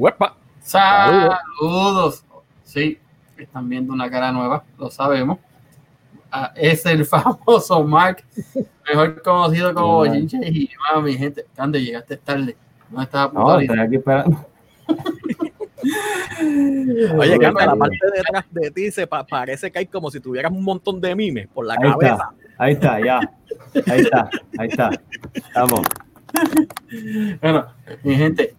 ¡Huepa! Saludos. Sí, están viendo una cara nueva, lo sabemos. Ah, es el famoso Mark, mejor conocido como Bochinche y mi gente. ¿Dónde llegaste tarde? No estaba No, estoy aquí esperando. Oye, Canta, la parte de detrás de ti se pa- parece que hay como si tuvieras un montón de mimes por la Ahí cabeza. está, ahí está, ya. Ahí está, ahí está. Vamos. Bueno, mi gente,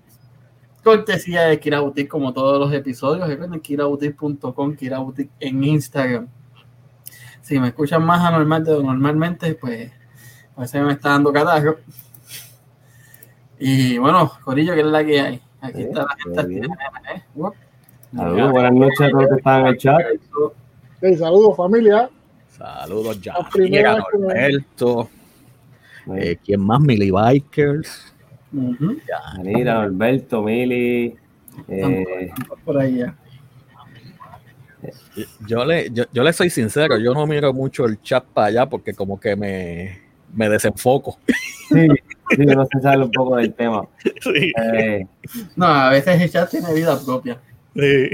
cortesía de Kira Boutique, como todos los episodios. Recuerden kiraboutique.com, Kira Boutique en Instagram. Si me escuchan más anormal de lo normalmente, pues parece que me está dando catarro. Y bueno, Corillo, que es la que hay. Aquí Sí, está la gente. bien. ¿eh? Uop. Saludos, buenas noches a todos los que están en el chat. Hey, saludos familia. Saludos, ya. Norberto. Eh, ¿Quién más? Millie Mira, Alberto, Mili. Eh, Por ahí ya. Yo le, yo, yo le soy sincero, yo no miro mucho el chat para allá porque como que me, me desenfoco. sí, sí, no se sabe un poco del tema. Sí. Eh, No, a veces el chat tiene vida propia. Sí.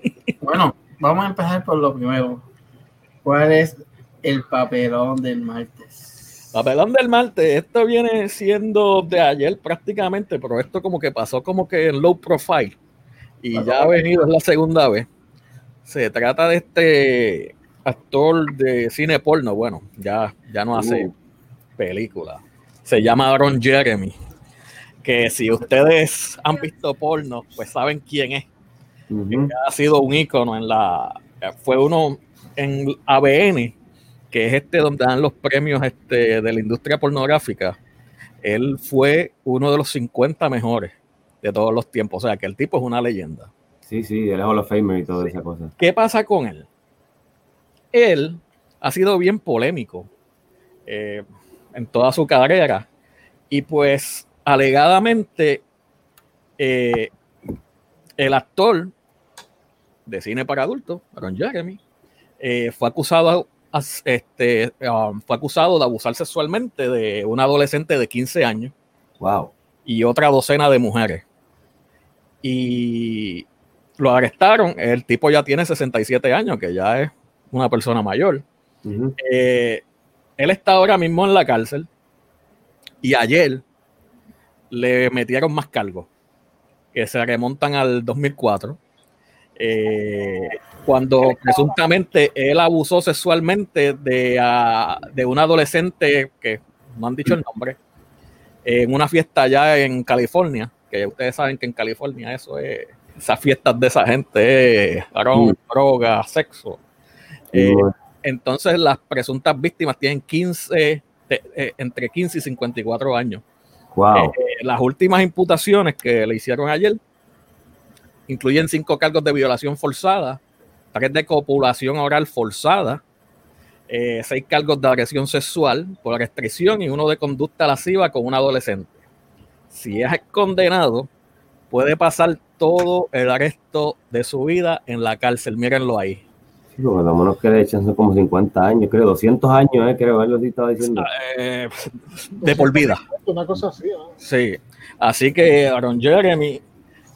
Bueno, vamos a empezar por lo primero. ¿Cuál es el papelón del martes? Papelón del martes, esto viene siendo de ayer prácticamente, pero esto como que pasó como que en low profile y ya ha venido, es la segunda vez. Se trata de este actor de cine porno, bueno, ya, ya no hace Uh. película. Se llama Aaron Jeremy, que si ustedes han visto porno, pues saben quién es. ha sido un ícono en la fue uno en ABN que es este donde dan los premios este, de la industria pornográfica él fue uno de los 50 mejores de todos los tiempos o sea que el tipo es una leyenda Sí, sí, el Hall of Famer y toda esa cosa. ¿qué pasa con él? él ha sido bien polémico eh, en toda su carrera y pues alegadamente eh, el actor de cine para adultos, Aaron Jeremy, eh, fue acusado este, um, fue acusado de abusar sexualmente de una adolescente de 15 años Wow. y otra docena de mujeres. Y lo arrestaron. El tipo ya tiene 67 años, que ya es una persona mayor. Eh, él está ahora mismo en la cárcel y ayer le metieron más cargos que se remontan al 2004 eh, cuando presuntamente él abusó sexualmente de, ah, de una adolescente que no han dicho el nombre en una fiesta allá en California que ustedes saben que en California eso es esas fiestas de esa gente es Mm. droga, sexo Eh, entonces las presuntas víctimas tienen 15, de- eh, entre 15 y 54 años. wow. Eh, las últimas imputaciones que le hicieron ayer incluyen cinco cargos de violación forzada, tres de copulación oral forzada, eh, seis cargos de agresión sexual por restricción y uno de conducta lasciva con un adolescente. Si es condenado, puede pasar todo el resto de su vida en la cárcel. Mírenlo ahí. Sí, porque lo menos que le echan son como 50 años, creo, 200 años, eh, creo, estaba diciendo. Eh, de por vida. Una cosa así. ¿no? Sí, así que Aaron Jeremy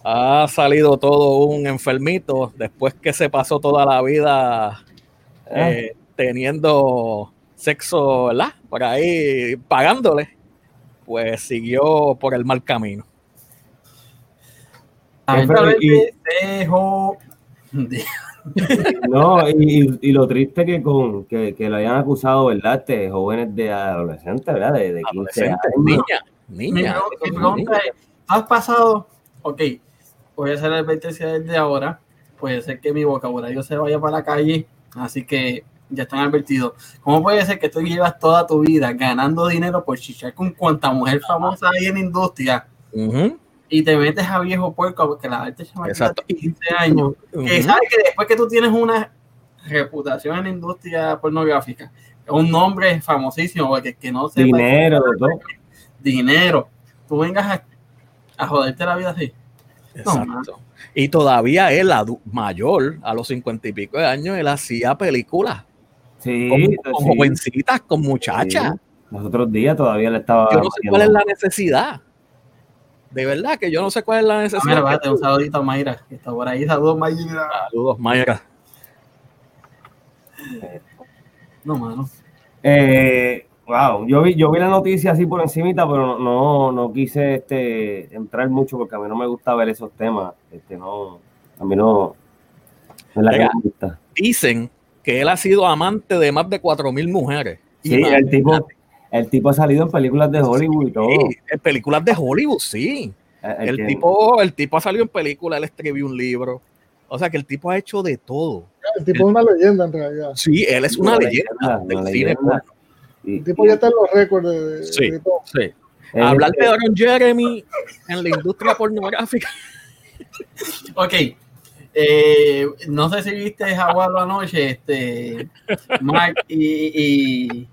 ha salido todo un enfermito después que se pasó toda la vida eh, teniendo sexo, ¿verdad? Por ahí pagándole, pues siguió por el mal camino. Lamentablemente dejó. No, y, lo triste que con que, que lo hayan acusado, ¿verdad? Este, jóvenes de adolescentes, ¿verdad? De, de 15 años. Niña, niña. mi pregunta es: ¿has pasado? Ok, voy a hacer la advertencia desde ahora. Puede ser que mi vocabulario se vaya para la calle, así que ya están advertidos. ¿Cómo puede ser que tú llevas toda tu vida ganando dinero por chichar con cuanta mujer famosa hay en la industria Ujú, y te metes a viejo puerco porque la arte de 15 años? que ujú. sabes que después que tú tienes una reputación en la industria pornográfica, un nombre famosísimo, porque que no sepa Dinero, dinero, tú vengas a, a joderte la vida así. Exacto. Y todavía él, mayor, a los cincuenta y pico de años, él hacía películas Sí, con, con sí. jovencitas, con muchachas. Sí. Los otros días todavía le estaba. Yo no sé cuál es la necesidad. De verdad que yo no sé cuál es la Ah, necesidad. mira, un saludito a Mayra, que está por ahí. Saludos, Mayra. Saludos, Mayra. No, mano. Eh, wow, yo vi, yo vi la noticia así por encimita, pero no, no, no quise este, entrar mucho porque a mí no me gusta ver esos temas. Este, no, a mí no. no es la que Venga. me gusta. Dicen que él ha sido amante de más de 4.000 mujeres. Sí, el tipo, el tipo ha salido en películas de Hollywood y todo. Sí, en películas de Hollywood, sí. El, tipo, el tipo ha salido en películas, él escribió un libro. O sea que el tipo ha hecho de todo. El tipo es una leyenda en realidad. Sí, él es una, Una leyenda, leyenda, del una cine leyenda. El tipo ya está en los récords de, Sí. de todo. Sí. es Hablar este- de Aaron Jeremy en la industria pornográfica. Ok. Eh, no sé si viste Jaguaro anoche, este, Mark y, y,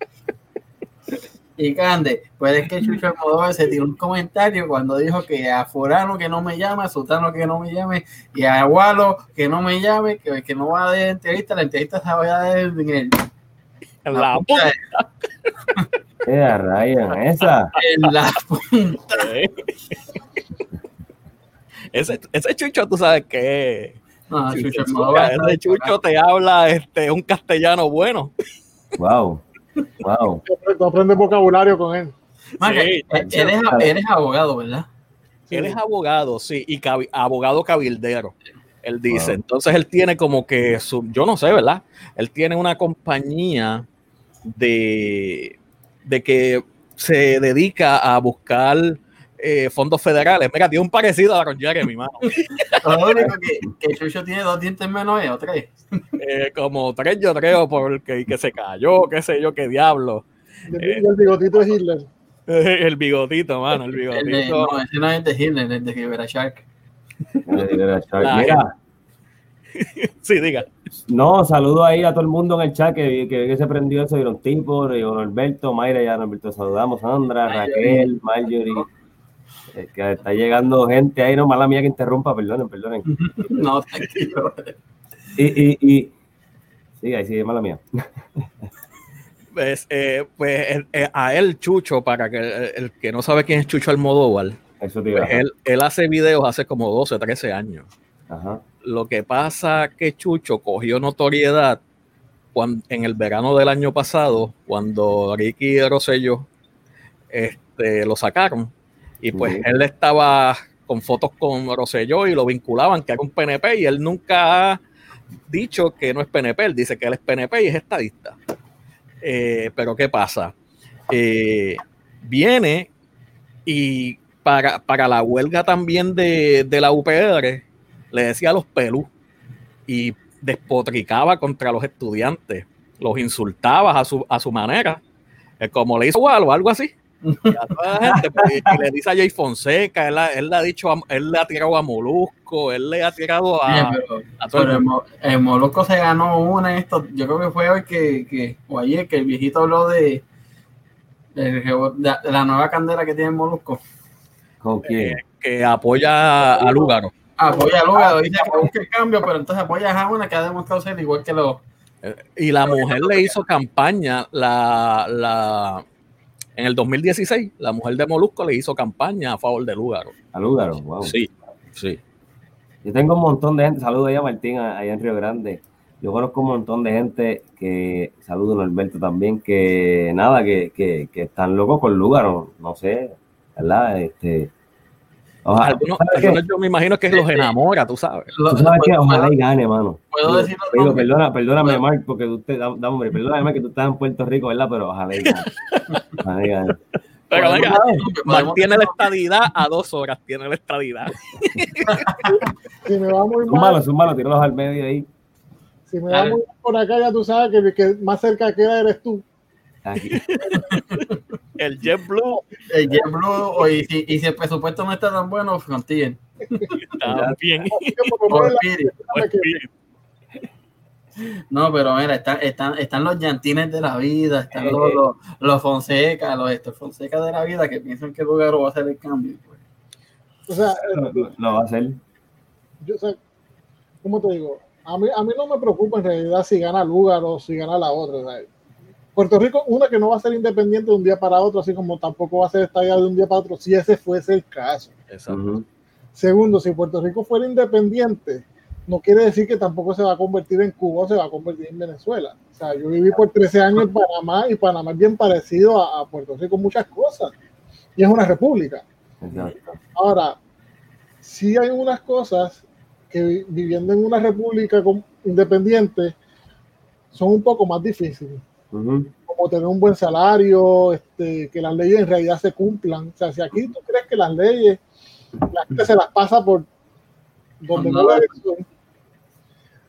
y Cande. Puede que Chucho Almodóvar se tiró un comentario cuando dijo que a Forano que no me llame, a Sutano que no me llame, y a Agualo que no me llame, que, que no va a dar entrevista, la entrevista se va a dar en, el, En la punta, Eh, a Ryan, esa. en la punta. ese, ese chucho, tú sabes que No. Chucho ese chucho te habla este, un castellano bueno. Wow. Wow. Tú aprendes vocabulario con él. Man, Sí, eh, eres, eres abogado, ¿verdad? Él es abogado, sí, y abogado cabildero. Él dice, Wow. entonces él tiene como que su, yo no sé, ¿verdad? Él tiene una compañía de, de que se dedica a buscar eh, fondos federales. Mira, tiene un parecido a Aaron Jeremy, mano. Lo único que, que Chucho tiene dos dientes menos es o tres. Eh, como tres, yo creo, porque que se cayó, qué sé yo, qué diablo. Y el, bigotito es Hitler. El bigotito, mano, el El de, bigotito. no, ese no es de Hitler, es de Rivera Shark. Mira, Sí, diga. no, saludo ahí a todo el mundo en el chat que, que, que se prendió eso, Iron Tipo, Iron Alberto, Mayra, ya Alberto saludamos, Sandra, Raquel, Marjorie, eh, que está llegando gente ahí, no, mala mía que interrumpa, perdonen, perdonen. No, tranquilo. Y, y, y, sí, ahí sí, mala mía. Pues, eh, pues eh, a él, Chucho, para que el, el que no sabe quién es Chucho Almodóvar, Eso te iba pues él, él hace videos hace como 12, 13 años. Ajá. Lo que pasa que Chucho cogió notoriedad cuando, en el verano del año pasado, cuando Ricky Rosselló este, lo sacaron. Y pues Ujú. él estaba con fotos con Rosselló y lo vinculaban que era un PNP y él nunca ha dicho que no es PNP, él dice que él es PNP y es estadista. Eh, pero ¿qué pasa? Eh, viene y para, para la huelga también de, de la UPR le decía a los pelú y despotricaba contra los estudiantes, los insultaba a su, a su manera, eh, como le hizo Walo, algo así. Y a toda la gente, pues, y le dice a Jay Fonseca, él, le ha dicho, él le ha tirado a Molusco, él le ha tirado a, pero, a todo el pero el, mundo. Mo- el Molusco se ganó una en esto. Yo creo que fue hoy que, que o ayer que el viejito habló de, de, de la nueva candela que tiene el Molusco. ¿Con quién? que apoya a Lúgaro. Apoya a Lugaro, dice que busque el cambio, pero entonces apoya a una que ha demostrado ser igual que los. Y la mujer le hizo campaña, la, la, en el 2016, la mujer de Molusco le hizo campaña a favor de Lúgaro. A Lúgaro, wow. Sí, sí. Yo tengo un montón de gente, saludo ahí a Martín allá en Río Grande. Yo conozco un montón de gente que, saludo a Norberto también, que nada, que, que, que están locos con Lúgaro, no sé, ¿verdad? Este, ojalá, Algunos, ¿sabes qué? algunos yo me imagino que los enamora, tú sabes. Tú sabes que ojalá y gane, mano. ¿Puedo decir nombres? perdona, perdóname, ¿Puedo? Mark, porque usted, da, da, hombre, perdóname, que tú estás en Puerto Rico, ¿verdad? Pero ojalá y gane. Ojalá y gane. Pero venga, decir los nombres, Mark podemos tiene la estadidad a dos horas, tiene la estadidad. Si me va muy mal, zúmbalo, tíralos al medio ahí. si me va muy mal por acá, ya tú sabes que que más cerca queda eres tú. Aquí. El JetBlue El JetBlue, o y, si, y si el presupuesto no está tan bueno, Frontier. también. Por lo O menos Spirit. la- que- No, pero mira, están, están, están los llantines de la vida, están Eh, los, eh. los, los Fonseca, los estos Fonseca de la vida que piensan que Lugaro va a hacer el cambio. pues. O sea, Lo, lo- lo va a hacer. yo, o sea, ¿cómo te digo? A mí, a mí no me preocupa en realidad si gana Lugar o si gana la otra. sea, Puerto Rico, una que no va a ser independiente de un día para otro, así como tampoco va a ser estallado de un día para otro, si ese fuese el caso. Exacto. Segundo, si Puerto Rico fuera independiente, no quiere decir que tampoco se va a convertir en Cuba o se va a convertir en Venezuela. O sea, yo viví por 13 años en Panamá y Panamá es bien parecido a, a Puerto Rico en muchas cosas. Y es una república. Exacto. Ahora, sí hay unas cosas que vi- viviendo en una república independiente son un poco más difíciles, Como tener un buen salario, este, que las leyes en realidad se cumplan. O sea, si aquí tú crees que las leyes, la gente se las pasa por donde no debe ser,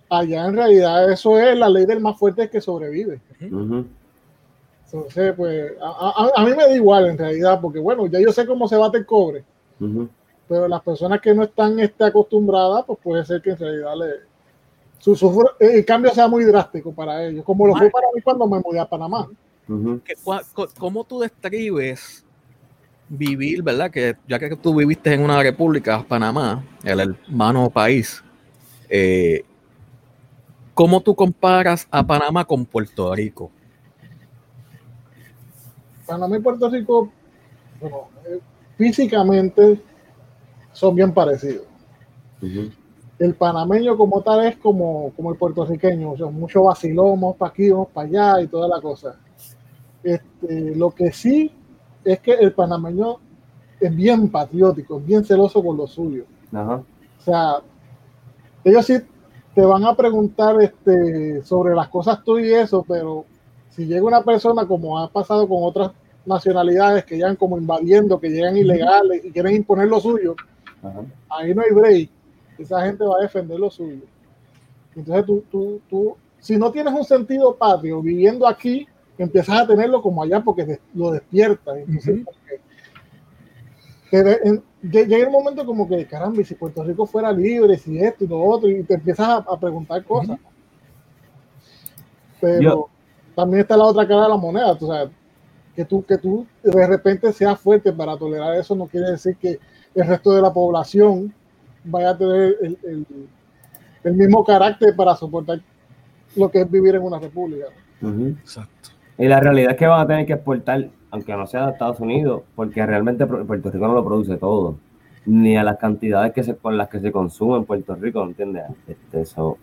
allá en realidad eso es la ley del más fuerte que sobrevive. Entonces, pues, a, a- a mí me da igual en realidad, porque bueno, ya yo sé cómo se bate el cobre. Pero las personas que no están este, acostumbradas, pues puede ser que en realidad le, su, su- el cambio sea muy drástico para ellos, como lo fue para mí cuando me mudé a Panamá. Ujú. ¿Qué- cua- co- ¿Cómo tú describes vivir, verdad? Que ya que tú viviste en una república, Panamá, el hermano país, eh, ¿cómo tú comparas a Panamá con Puerto Rico? Panamá y Puerto Rico, bueno, eh, físicamente son bien parecidos. El panameño como tal es como, como el puertorriqueño, o sea, mucho vacilón, vamos para aquí, vamos para allá y toda la cosa. Este, lo que sí es que el panameño es bien patriótico, es bien celoso con lo suyo. Ajá. O sea, ellos sí te van a preguntar este, sobre las cosas tuyas y eso, pero si llega una persona como ha pasado con otras nacionalidades que llegan como invadiendo, que llegan ilegales y quieren imponer lo suyo, Ajá. ahí no hay break. Esa gente va a defender lo suyo. Entonces tú, tú, tú, si no tienes un sentido patrio viviendo aquí, empiezas a tenerlo como allá porque lo despiertas. Entonces, lle- llega el momento como que, caramba, y si Puerto Rico fuera libre, si esto y lo otro, y te empiezas a, a preguntar cosas. Pero Yo- también está la otra cara de la moneda, tú sabes, que tú, que tú de repente seas fuerte para tolerar eso no quiere decir que el resto de la población vaya a tener el, el- el mismo carácter para soportar lo que es vivir en una república. Exacto. Y la realidad es que van a tener que exportar, aunque no sea de Estados Unidos, porque realmente Pu- Puerto Rico no lo produce todo, ni a las cantidades que se, con las que se consume en Puerto Rico, ¿entiendes? Este, so,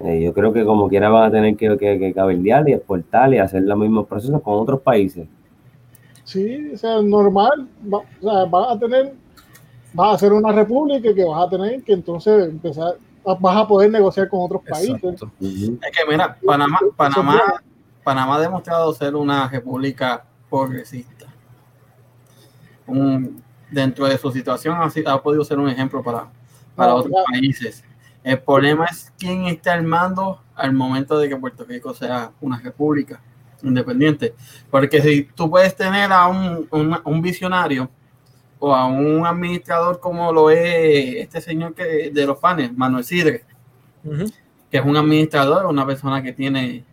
eh, yo creo que como quiera van a tener que, que, que cabildear y exportar y hacer los mismos procesos con otros países. Sí, o sea, normal, va- o sea, vas a tener, vas a ser una república que vas a tener que entonces empezar, vas a poder negociar con otros países. Es que mira, Panamá, Panamá, Panamá ha demostrado ser una república progresista. Un- dentro de su situación ha, ha podido ser un ejemplo para, para No, otros ya. países. El problema es quién está al mando al momento de que Puerto Rico sea una república independiente. Porque si tú puedes tener a un, un- un visionario o a un administrador como lo es este señor que de los panes, Manuel Sidre, que es un administrador, una persona que tiene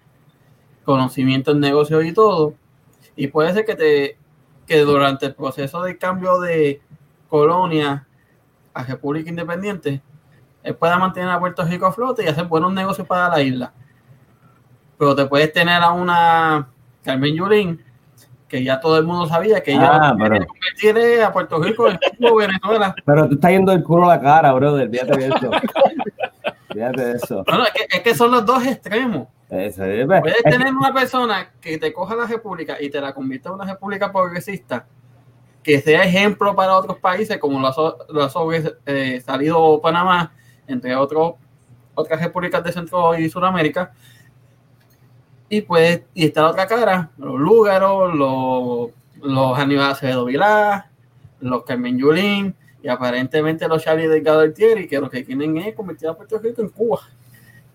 conocimiento en negocios y todo, y puede ser que te que durante el proceso de cambio de colonia a República Independiente, él pueda mantener a Puerto Rico a flote y hacer buenos negocios para la isla. Pero te puedes tener a una Carmen Yulín, que ya todo el mundo sabía que ella Ah, pero- a Puerto Rico en como Venezuela. Pero tú estás yendo el culo a la cara, brother. Fíjate de eso. Fíjate de eso. Bueno, es que, es que son los dos extremos. Eso es- pues, Puedes tener una persona que te coja la república y te la convierta en una república progresista, que sea ejemplo para otros países, como lo ha, lo ha sobre- eh, salido Panamá, entre otros otras repúblicas de Centro y Sudamérica. Y pues, y está la otra cara, los Lúgaros, los, los Aníbal Acevedo Vilá, los Carmen Yulín, y aparentemente los Charlie Delgado Altieri, que lo que quieren es convertir a Puerto Rico en Cuba.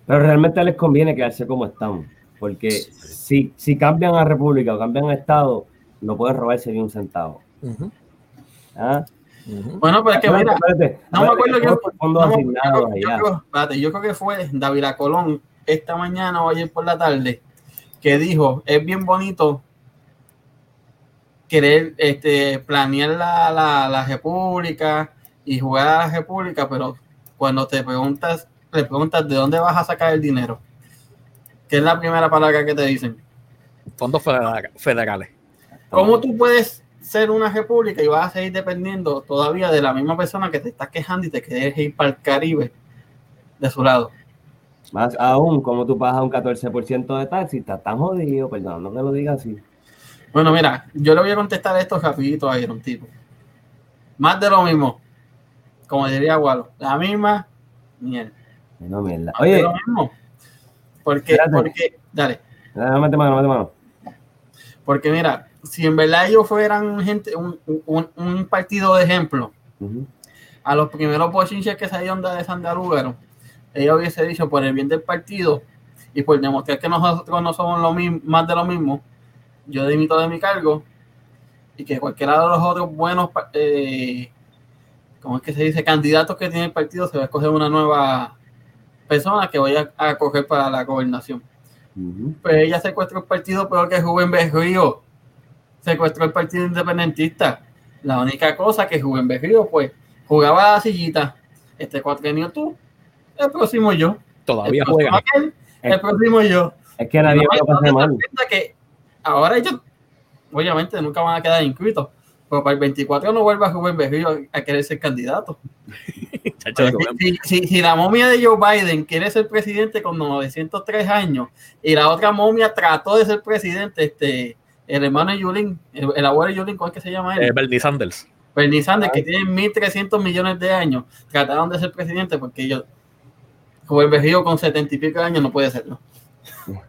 Pero realmente les conviene quedarse como están. Porque si, si cambian a república o cambian a estado, no pueden robarse ni un centavo. ¿Ah? Bueno, pues es que mira, Espérate, no me acuerdo espérate, yo- No, yo, yo yo creo que fue David Colón esta mañana o ayer por la tarde que dijo, es bien bonito querer este, planear la, la, la república y jugar a la república, pero cuando te preguntas, le preguntas de dónde vas a sacar el dinero, ¿qué es la primera palabra que te dicen? fondos federa- federales. ¿Cómo tú puedes ser una república y vas a seguir dependiendo todavía de la misma persona que te está quejando y te quieres ir para el Caribe de su lado? Más aún, como tú pagas un 14% de taxi, estás tan jodido, perdón, no que lo diga así. Bueno, mira, yo le voy a contestar esto rapidito a Iron Tipo. Más de lo mismo. Como diría Walo, la misma mierda. No, mierda. Más de Oye, lo mismo. Porque, Espérate. porque, dale. no, mete mano, mete mano. Porque mira, si en verdad ellos fueran gente, un, un- un partido de ejemplo, a los primeros bochinches que salieron de Sandalúgaro, ellos hubiese dicho por el bien del partido y por demostrar que nosotros no somos lo mismo, más de lo mismo, yo dimito de mi cargo y que cualquiera de los otros buenos, eh, ¿cómo es que se dice? Candidatos que tiene el partido se va a escoger una nueva persona que vaya a coger para la gobernación. Ujú. Pues ella secuestró el partido peor que Rubén Berrío. Secuestró el partido independentista. La única cosa que Rubén Berrío, pues, jugaba a la sillita. Este cuatrenio tú, el próximo yo. Todavía el aquel, el próximo yo. Es que nadie va a pasar mal. que ahora ellos, obviamente, nunca van a quedar inscritos. Pero para el 24 no vuelva Rubén Berrío a querer ser candidato. Chacho, Si, si- la momia de Joe Biden quiere ser presidente con 903 años y la otra momia trató de ser presidente, este, el hermano de Yulín, el, el abuelo de Yulín, ¿cómo es que se llama él? eh, Bernie Sanders. Bernie Sanders, que tiene 1.300 millones de años, trataron de ser presidente porque ellos, Rubén Berrío con 70 y pico años no puede serlo.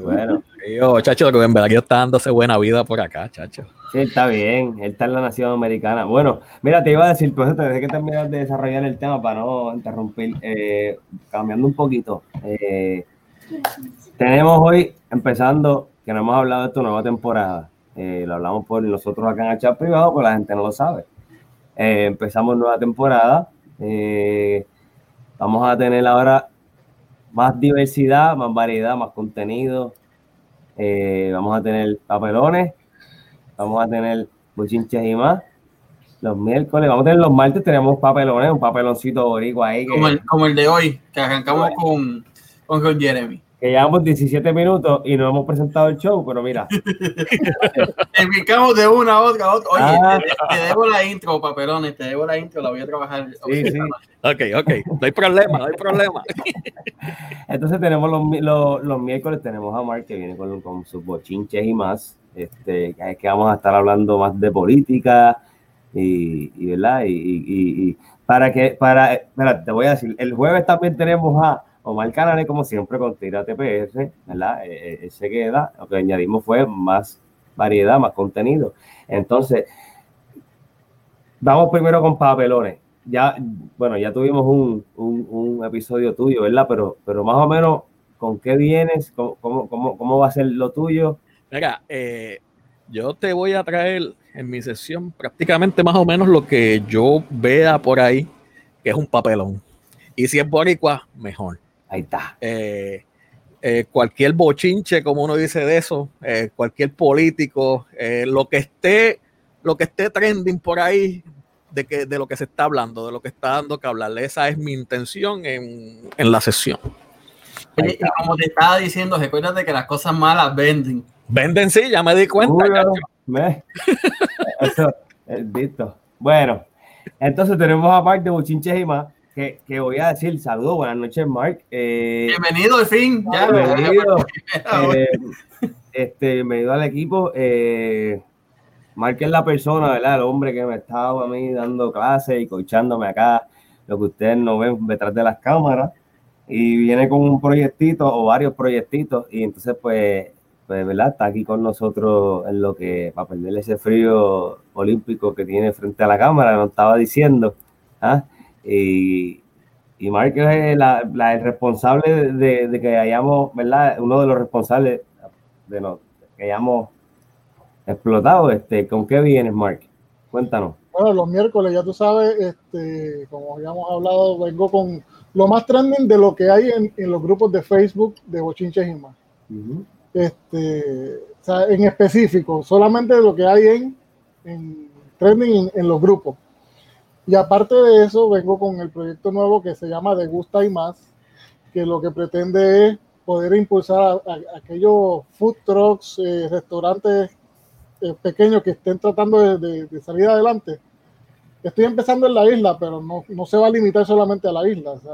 Bueno, Yo, chacho, Rubén Berrío está dándose buena vida por acá, chacho. sí, está bien. Él está en la nación americana. Bueno, mira, te iba a decir, pues te que terminar de desarrollar el tema para no interrumpir. Eh, cambiando un poquito. eh, tenemos hoy, empezando, que no hemos hablado de esta nueva temporada. Eh, lo hablamos por nosotros acá en el chat privado, pues la gente no lo sabe. Eh, empezamos nueva temporada. eh, vamos a tener ahora más diversidad, más variedad, más contenido. Eh, vamos a tener papelones, vamos a tener bochinches y más. Los miércoles, vamos a tener los martes, tenemos papelones, un papeloncito boricua ahí que, Como el, como el de hoy, que arrancamos con, con, con Jeremy. Que llevamos 17 minutos y no hemos presentado el show, pero mira, Explicamos de una a otra a otra. Oye, Ah. te, te debo la intro, papelones, te debo la intro, la voy a trabajar. Sí, sí. Ok, ok. No hay problema, no hay problema. entonces tenemos los, mi- los, los miércoles, tenemos a Mark que viene con, con sus bochinches y más. Este, que es que vamos a estar hablando más de política y, y ¿verdad? Y, y- y- y para que, para, espera, te voy a decir, el jueves también tenemos a Omar Canales, como siempre, con Tira TPS, ¿verdad? Eh, eh, él se queda, lo que añadimos fue más variedad, más contenido. Entonces, vamos primero con papelones. Ya, bueno, ya tuvimos un, un, un episodio tuyo, ¿verdad? Pero, pero más o menos, ¿con qué vienes? ¿Cómo, cómo, cómo, cómo va a ser lo tuyo? Mira, eh, yo te voy a traer en mi sesión prácticamente más o menos lo que yo vea por ahí, que es un papelón. Y si es boricua, mejor. Ahí está. Eh, eh, cualquier bochinche, como uno dice de eso, eh, cualquier político, eh, lo que esté, lo que esté trending por ahí, de que de lo que se está hablando, de lo que está dando que hablar. Esa es mi intención en, en la sesión. Oye, y como te estaba diciendo, recuérdate que las cosas malas venden. Venden sí, ya me di cuenta. Uy, Eso, eh. Bueno, entonces tenemos a Mark de Bochinches y más, que, que voy a decir saludos, buenas noches, Mark. Eh, Bienvenido al fin. Ya, bienvenido. Eh, este, bienvenido al equipo. Eh, Mark es la persona, ¿verdad? El hombre que me estaba a mí dando clases y coachándome acá, lo que ustedes no ven detrás de las cámaras. Y viene con un proyectito o varios proyectitos. Y entonces, pues, pues, ¿verdad? Está aquí con nosotros en lo que, para perder ese frío olímpico que tiene frente a la cámara, nos estaba diciendo. ¿ah? Y, y Mark es la- la- el responsable de, de que hayamos, ¿verdad? Uno de los responsables de no, que hayamos explotado. Este, ¿Con qué vienes, Mark? Cuéntanos. Bueno, los miércoles, ya tú sabes, este, como habíamos hablado, vengo con lo más trending de lo que hay en, en los grupos de Facebook de Bochinches y más. Este, o sea, en específico, solamente de lo que hay en, en trending en, en los grupos. Y aparte de eso, vengo con el proyecto nuevo que se llama De Gusta y Más, que lo que pretende es poder impulsar a, a- aquellos food trucks, eh, restaurantes eh, pequeños que estén tratando de, de- de salir adelante. Estoy empezando en la isla, pero no, no se va a limitar solamente a la isla. o sea,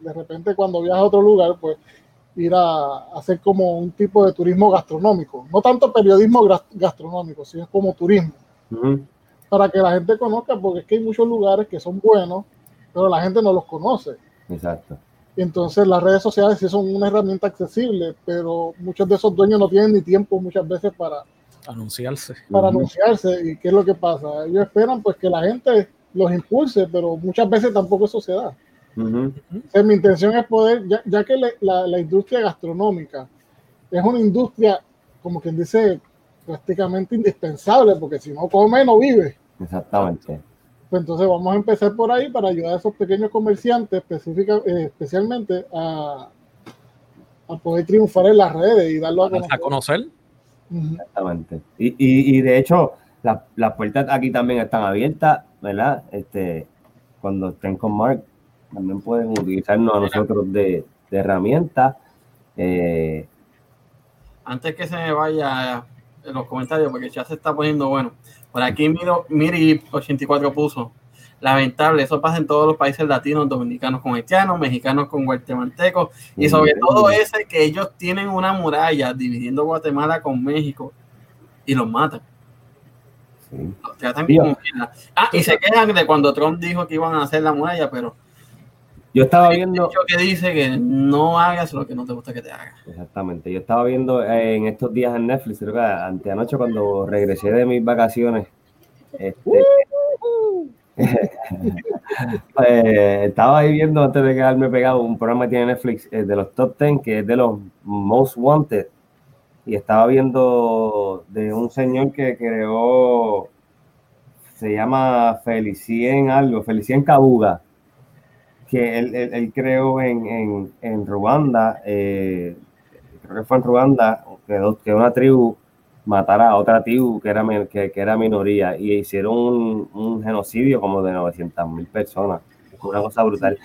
de repente cuando viajas a otro lugar, pues ir a, a hacer como un tipo de turismo gastronómico. No tanto periodismo gastronómico, sino como turismo Ujú. Para que la gente conozca, porque es que hay muchos lugares que son buenos, pero la gente no los conoce. Exacto. Entonces las redes sociales sí son una herramienta accesible, pero muchos de esos dueños no tienen ni tiempo muchas veces para, Anunciarse. para anunciarse. ¿Y qué es lo que pasa? Ellos esperan pues que la gente los impulse, pero muchas veces tampoco eso se da. Mi intención es poder, ya, ya que le- la, la industria gastronómica es una industria, como quien dice, prácticamente indispensable, porque si no come, no vive. Exactamente. Pues entonces vamos a empezar por ahí para ayudar a esos pequeños comerciantes, específica, eh, especialmente a, a poder triunfar en las redes y darlo a conocer. Exactamente. Y, y, y de hecho, la- las puertas aquí también están abiertas, ¿verdad? Este, cuando estén con Mark, también pueden utilizarnos a nosotros de, de herramienta. Eh, Antes que se me vaya en los comentarios, porque ya se está poniendo bueno. Por aquí miro, Miri84 puso. Lamentable, eso pasa en todos los países latinos, dominicanos con haitianos, mexicanos con guatemaltecos, y sobre todo ese que ellos tienen una muralla dividiendo Guatemala con México y los matan. sí. Los tratan como. Ah, y se quejan de cuando Trump dijo que iban a hacer la muralla, pero Yo estaba hay viendo, que dice que no hagas lo que no te gusta que te hagas. exactamente, yo estaba viendo eh, en estos días en Netflix, creo que anteanoche cuando regresé de mis vacaciones, este, eh, estaba ahí viendo antes de quedarme pegado un programa que tiene Netflix eh, de los top 10 que es de los most wanted. Y estaba viendo de un señor que creó se llama Felicien algo, Felicien Kabuga que él, él- él creó en, en, en Ruanda eh, creo que fue en Ruanda que, que una tribu matara a otra tribu que era, que, que era minoría y hicieron un, un genocidio como de 900 mil personas. Una cosa brutal.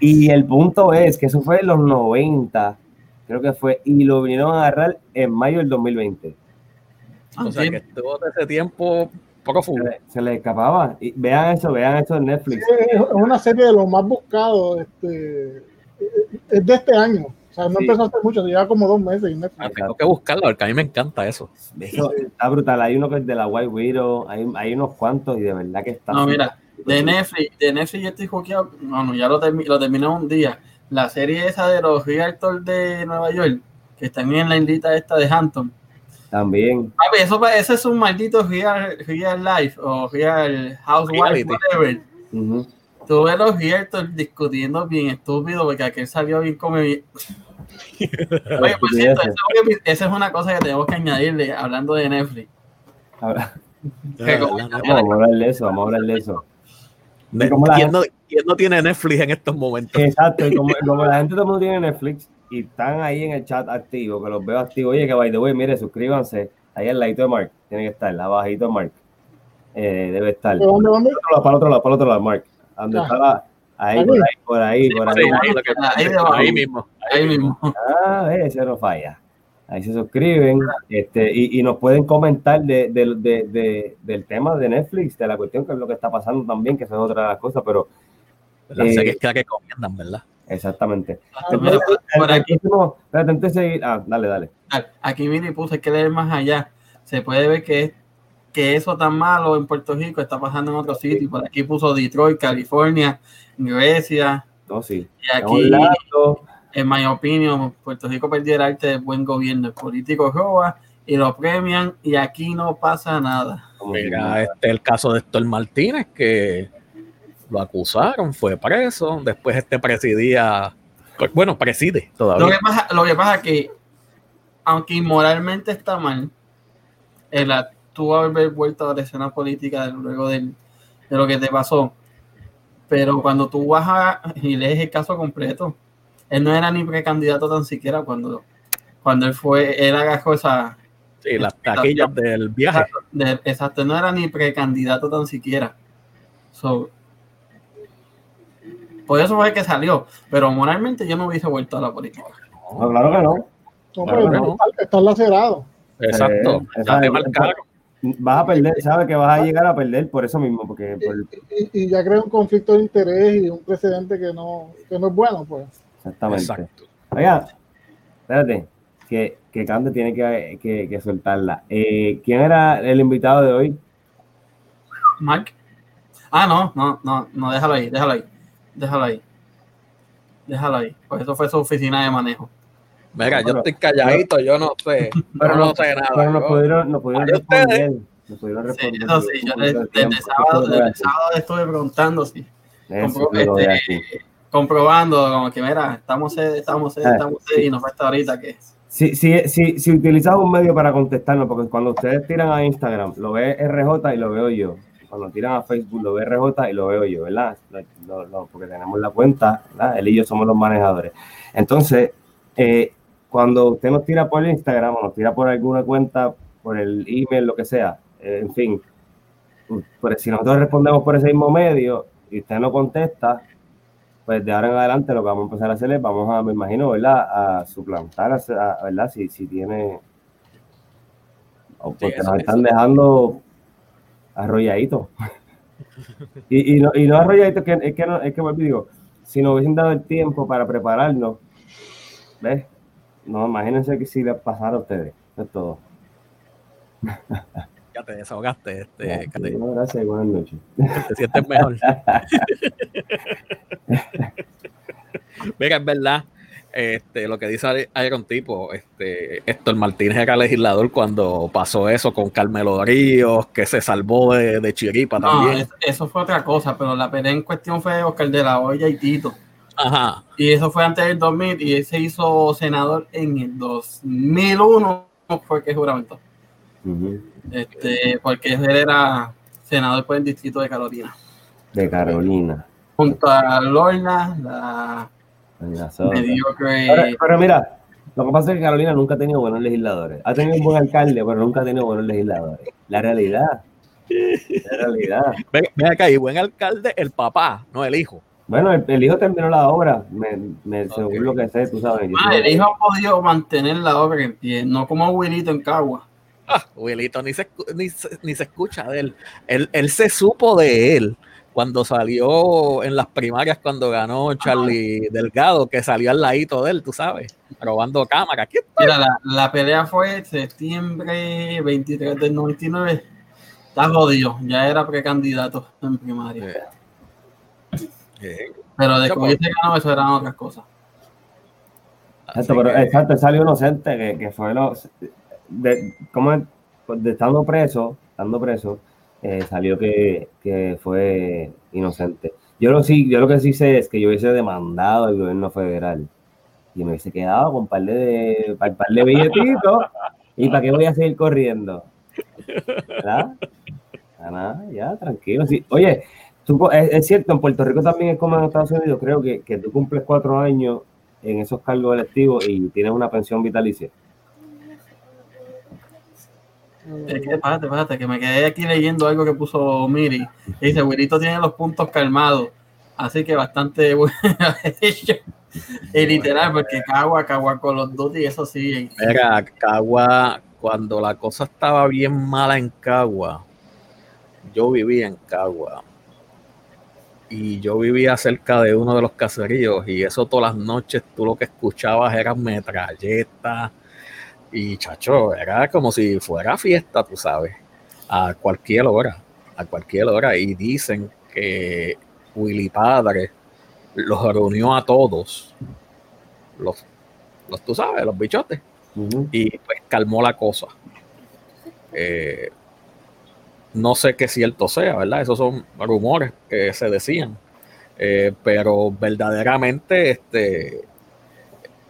Y el punto es que eso fue en los 90, creo que fue, y lo vinieron a agarrar en mayo del 2020. O sea que de ese tiempo prófugo. Se les escapaba. Y vean eso, vean eso en Netflix. es es una serie de los más buscados. Este, es de este año. O sea, no Sí. empezó hace mucho, lleva como dos meses y Ah, Netflix. Tengo que buscarlo porque a mí me encanta eso. Eso está brutal. Hay uno que es de la White Widow, hay, hay unos cuantos y de verdad que está. No, mira, de Netflix, de Netflix yo estoy juqueado. No, no, ya lo, termi- lo terminé un día. La serie esa de los Realtors de Nueva York, que están en la islita esta de Hampton. También. Papi, eso, ese es un maldito real, real life o real housewife, whatever. Ujú. Tú ves los Realtors discutiendo bien estúpido porque aquel salió bien como bien. Oye, por cierto, esa es una- cosa que tenemos que añadirle hablando de Netflix. Vamos a hablar de eso, vamos a hablar de eso. La ¿Quién, no, quién no tiene Netflix en estos momentos? Exacto, y como, como la gente todo el mundo tiene Netflix y están ahí en el chat activo, que los veo activos, oye, que by the way, mire, suscríbanse, ahí al ladito de Mark, tiene que estar, abajito de Mark, eh, debe estar. ¿De dónde, dónde? Para el otro lado, para el otro lado, Mark, donde Ah. está la- ahí, por ahí, por ahí, por Sí, ahí. ahí, que- Ahí mismo. Ahí mismo. Ah, ese no falla. Ahí se suscriben este, y, y nos pueden comentar de, de- de- de- del tema de Netflix, de la cuestión que es lo que está pasando también, que eso es otra de las cosas, pero Las Eh, series que recomiendan, ¿verdad? Exactamente. Ah, Mira, por- por aquí, próximo- espérate, antes de seguir, ah, dale, dale. aquí viene y puse que leer más allá. Se puede ver que, que eso tan malo en Puerto Rico está pasando en otros sitios. Por aquí puso Detroit, California, Grecia. No, sí. Y aquí, en mi opinión, Puerto Rico perdió el arte de buen gobierno. El político roba y lo premian y aquí no pasa nada. Mira, este el caso de Héctor Martínez, que lo acusaron, fue preso, después este presidía, bueno, preside Lo que todavía. pasa, lo que pasa que, aunque inmoralmente está mal, el tú haber vuelto a la escena política luego del- de lo que te pasó, pero cuando tú vas a, y lees el caso completo, él no era ni precandidato tan siquiera cuando, cuando él fue, él agarró esa, Sí, las taquillas del viaje. de- exacto, él no era ni precandidato tan siquiera. So, por eso fue que salió, pero moralmente yo no hubiese vuelto a la política. No, claro que no. No, Claro, pues, no. está, está lacerado. Exacto. Eh, ya esa- te marcaron. Vas a perder, sabes que vas a llegar a perder por eso mismo, porque por- Y, y ya crea un conflicto de interés y un precedente que no, que no es bueno, pues. exactamente. Exacto. Oiga, espérate, que, que Cande tiene que, que, que soltarla. Eh, ¿Quién era el invitado de hoy? Mark. Ah, no, no, no, no, déjalo ahí, déjalo ahí. Déjalo ahí. Déjalo ahí. Pues eso fue su oficina de manejo. Mira, yo estoy calladito, yo no sé. Pero no- no sé nada. Pero nos pudieron, nos pudieron responder. Nos pudieron Sí, responder. eso sí, yo desde, sábado, desde sábado estuve preguntando, sí, compro- este, comprobando, como que mira, estamos sed, estamos sed, Ah, estamos sed, y nos fue hasta ahorita que Si, si, si, si utilizas un medio para contestarnos, porque cuando ustedes tiran a Instagram, lo ve RJ y lo veo yo. Cuando tiran a Facebook, lo ve RJ y lo veo yo, ¿verdad? Lo- lo- porque tenemos la cuenta, ¿verdad? Él y yo somos los manejadores. Entonces, eh, cuando usted nos tira por Instagram o nos tira por alguna cuenta, por el email, lo que sea, eh, en fin, pues, si nosotros respondemos por ese mismo medio y usted no contesta, pues de ahora en adelante lo que vamos a empezar a hacer es, vamos a, me imagino, ¿verdad? A suplantar, a- ¿verdad? Si, si tiene... o Porque eso, nos eso. están dejando arrolladitos. y, y, no, y no arrolladitos, que, es que, no, es que vuelvo y digo, si nos hubiesen dado el tiempo para prepararnos, ¿ves? No, imagínense que si les pasara a ustedes, es todo. Ya te desahogaste, este, Bueno, gracias y buenas noches. te sientes mejor. Mira, es verdad. Este, lo que dice Iron Tipo, este, Héctor Martínez era legislador cuando pasó eso con Carmelo Ríos, que se salvó de, de Chiripa No, también. es- eso fue otra cosa, pero la pelea en cuestión fue Oscar de la Hoya y Tito. Ajá. Y eso fue antes del 2000 y él se hizo senador en el 2001, fue que juramentó. Ujú. Este, porque él era senador por el distrito de Carolina. De Carolina. Junto a Lorna, la. Mediocre. Pero, pero mira, lo que pasa es que Carolina nunca ha tenido buenos legisladores. Ha tenido un buen alcalde, pero nunca ha tenido buenos legisladores. La realidad. La realidad. Ven, ven acá, y buen alcalde, el papá, no el hijo. Bueno, el, el hijo terminó la obra, me, me- según lo que sé, tú sabes. Ah, el hijo ha podido mantener la obra en pie, no como Wilito en Cagua. Ah, Wilito, ni se, ni, ni se escucha de él. él. Él se supo de él cuando salió en las primarias, cuando ganó Charlie Delgado, que salió al ladito de él, tú sabes, robando cámara. Mira, la, la pelea fue septiembre 23 del 99. Está jodido, ya era precandidato en primaria. Eh, Pero de que Choco. hubiese ganado, eso eran otras cosas. Exacto, pero que- exacto, salió inocente, que, que fue lo, de, ¿cómo es? Pues de estando preso, estando preso, eh, salió que, que fue inocente. Yo lo, sí, yo lo que sí sé es que yo hubiese demandado al gobierno federal y me hubiese quedado con un par de, par, par de billetitos y para qué voy a seguir corriendo. ¿Verdad? Nada, ya, tranquilo. Sí. Oye, es, es cierto, en Puerto Rico también es como en Estados Unidos, creo que, que tú cumples cuatro años en esos cargos electivos y tienes una pensión vitalicia. Es que, espérate, espérate, que me quedé aquí leyendo algo que puso Miri. Y dice, Wilito tiene los puntos calmados. Así que bastante bueno. y literal, porque Cagua, Cagua con los dos y eso sí. Mira, Cagua, cuando la cosa estaba bien mala en Cagua, yo vivía en Cagua. Y yo vivía cerca de uno de los caseríos y eso todas las noches tú lo que escuchabas eran metralletas y chacho, era como si fuera fiesta, tú sabes, a cualquier hora, a cualquier hora. Y dicen que Willy Padre los reunió a todos, los, los tú sabes, los bichotes y pues calmó la cosa. Eh, no sé qué cierto sea, ¿verdad? Esos son rumores que se decían. Eh, pero verdaderamente este,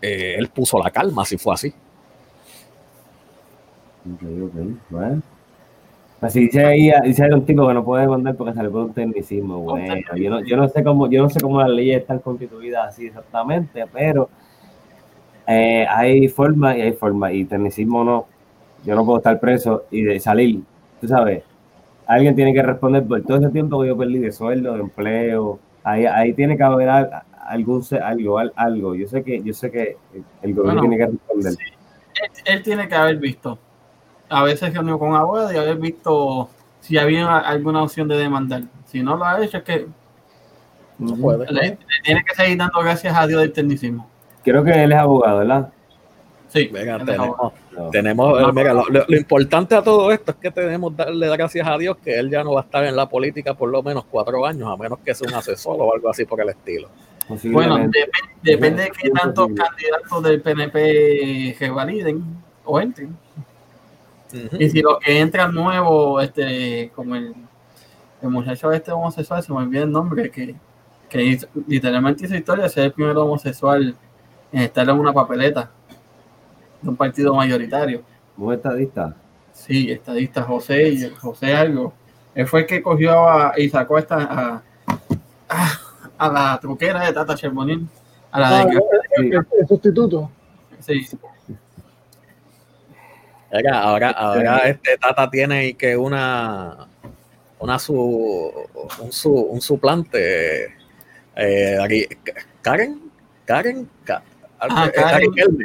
eh, él puso la calma si fue así. Bueno. Así dice ahí, dice un tipo que no puede mandar porque salió por un tecnicismo. Bueno, yo no, yo no sé cómo, yo no sé cómo las leyes están constituidas así exactamente, pero eh, hay formas y hay formas. Y tecnicismo no. Yo no puedo estar preso y de salir. Tú sabes, alguien tiene que responder por todo ese tiempo que yo perdí de sueldo, de empleo. Ahí, ahí tiene que haber al- algún se- algo, al- algo. Yo sé que, yo sé que el gobierno Bueno, tiene que responder. Él, él tiene que haber visto. A veces reunió con abogados y haber visto si había alguna opción de demandar. Si no lo ha hecho, es que No puede. le, le tiene que seguir dando gracias a Dios del tecnicismo. Creo que él es abogado, ¿verdad? Sí, Venga, tenemos, abogado. No. tenemos eh, mira, lo, importante a todo esto es que tenemos darle gracias a Dios que él ya no va a estar en la política por lo menos cuatro años, a menos que sea un asesor o algo así por el estilo. Bueno, Posiblemente. dep- depende de qué tantos candidatos del PNP revaliden o entren. Y si los que entran nuevos, este, como el, el muchacho este homosexual, se me olvida el nombre, que, que hizo- literalmente hizo historia de ser el primer homosexual en estar en una papeleta de un partido mayoritario. Muy estadista. Sí, estadista José y José algo. Él fue el que cogió a- y sacó a esta a, a- a la truquera de Tata Cherbonín. A la Ah, de el, el- el sustituto. sí. Oiga, ahora, ahora este Tata tiene que una, una su, un, su, un suplante. eh, Karen, Karen, Ka- Ah, Karen. Ari Kelme.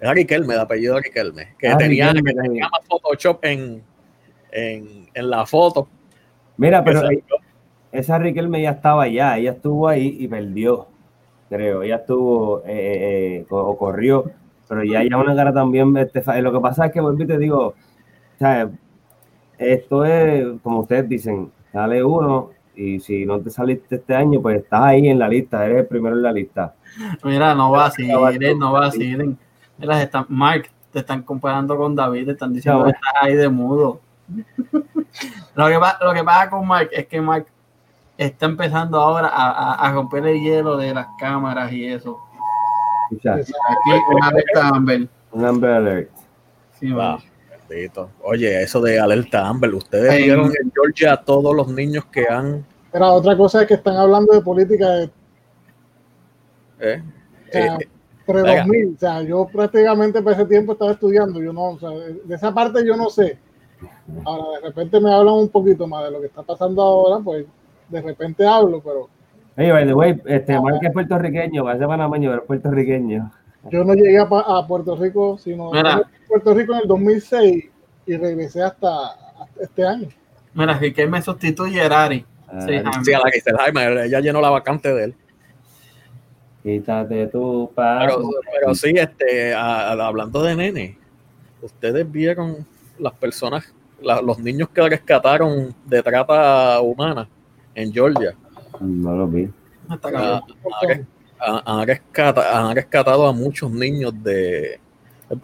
Es Ari Kelme, de apellido Ari Kelme, que Ah, tenía, Riquelme, que tenía más Photoshop en, en, en la foto. Mira, pero eh, esa Riquelme ya estaba allá, ella estuvo ahí y perdió, creo. Ella estuvo, eh, eh, eh, o corrió, pero ya ya una cara también. Este, lo que pasa es que, vuelvo y te digo, esto es, como ustedes dicen, sale uno y si no te saliste este año, pues estás ahí en la lista, eres el primero en la lista. Mira, no va a seguir, no va a seguir. Mira, están- Mark, te están comparando con David, te están diciendo que estás ahí de mudo. lo, que pa- lo que pasa con Mark es que Mark está empezando ahora a, a- a romper el hielo de las cámaras y eso. Aquí una alerta Amber. un Amber Alert. Sí, Mark. bendito. Oye, eso de alerta Amber, ustedes Ay. vieron en Georgia a todos los niños que han Pero otra cosa es que están hablando de política de eh, o sea, eh, pre-2000. O sea, yo prácticamente para ese tiempo estaba estudiando. Yo no, o sea, de esa parte yo no sé. Ahora, de repente me hablan un poquito más de lo que está pasando ahora, pues de repente hablo, pero Hey, by the way, este, Mark es puertorriqueño, parece panameño, pero es puertorriqueño. yo no llegué a, a Puerto Rico, sino a Puerto Rico en el 2006 y regresé hasta, hasta este año. Mira, que me sustituye Erari. Ah, Sí, sí, a la Giselle Jaime, ella llenó la vacante de él. Quítate tu Pero, paso. pero sí, este, a- a- hablando de nene, ustedes vieron las personas, la- los niños que rescataron de trata humana en Georgia. No lo vi. Está Ah, han, res- han- han rescata- han rescatado a muchos niños de.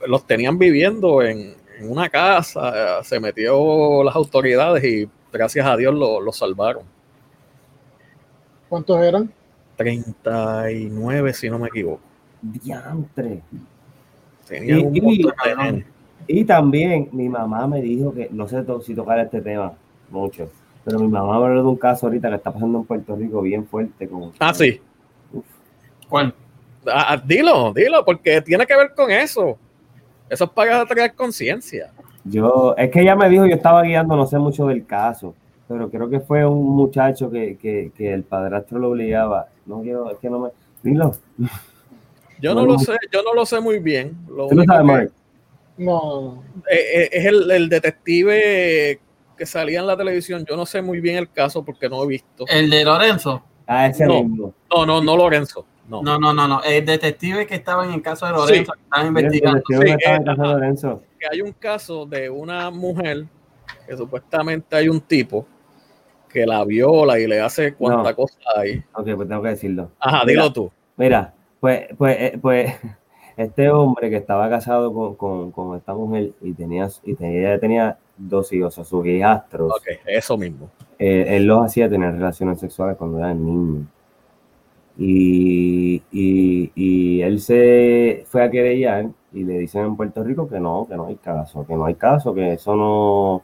Los tenían viviendo en, en una casa, se metió las autoridades y gracias a Dios lo- los salvaron. ¿Cuántos eran? 39, si no me equivoco. Diantre. Tenían Y- un y- montón de nenes. Y también mi mamá me dijo que, no sé to- si tocar este tema mucho, pero mi mamá me habló de un caso ahorita que está pasando en Puerto Rico bien fuerte. Con, Ah, sí. ¿Cuál? Ah, ah, dilo, dilo, porque tiene que ver con eso. Eso es para traer conciencia. Yo, es que ella me dijo, yo estaba guiando, no sé mucho del caso, pero creo que fue un muchacho que, que, que el padrastro lo obligaba. No quiero, es que no me. Dilo. Yo no lo sé, yo no lo sé muy bien. Lo Tú lo sabes, que- Mark. No, no. eh, eh, es el, el detective que salía en la televisión. Yo no sé muy bien el caso porque no he visto. El de Lorenzo. Ah, ese No. mismo. No, no, no Lorenzo. No. No, no, no, no. El detective que estaba en el caso de Lorenzo, que investigando. que Sí, estaba en eh, de. Lorenzo. Que hay un caso de una mujer que supuestamente hay un tipo que la viola y le hace cuanta No. cosa hay. Ok, pues tengo que decirlo. Ajá, Mira. dilo tú. Mira, pues, pues, eh, pues, este hombre que estaba casado con, con, con esta mujer y tenía, y tenía, ella tenía dos hijos, o sus hijastros, Ok, eso mismo. eh, él los hacía tener relaciones sexuales cuando eran niños. Y, y, y él se fue a querellar y le dicen en Puerto Rico que no, que no hay caso, que no hay caso, que eso no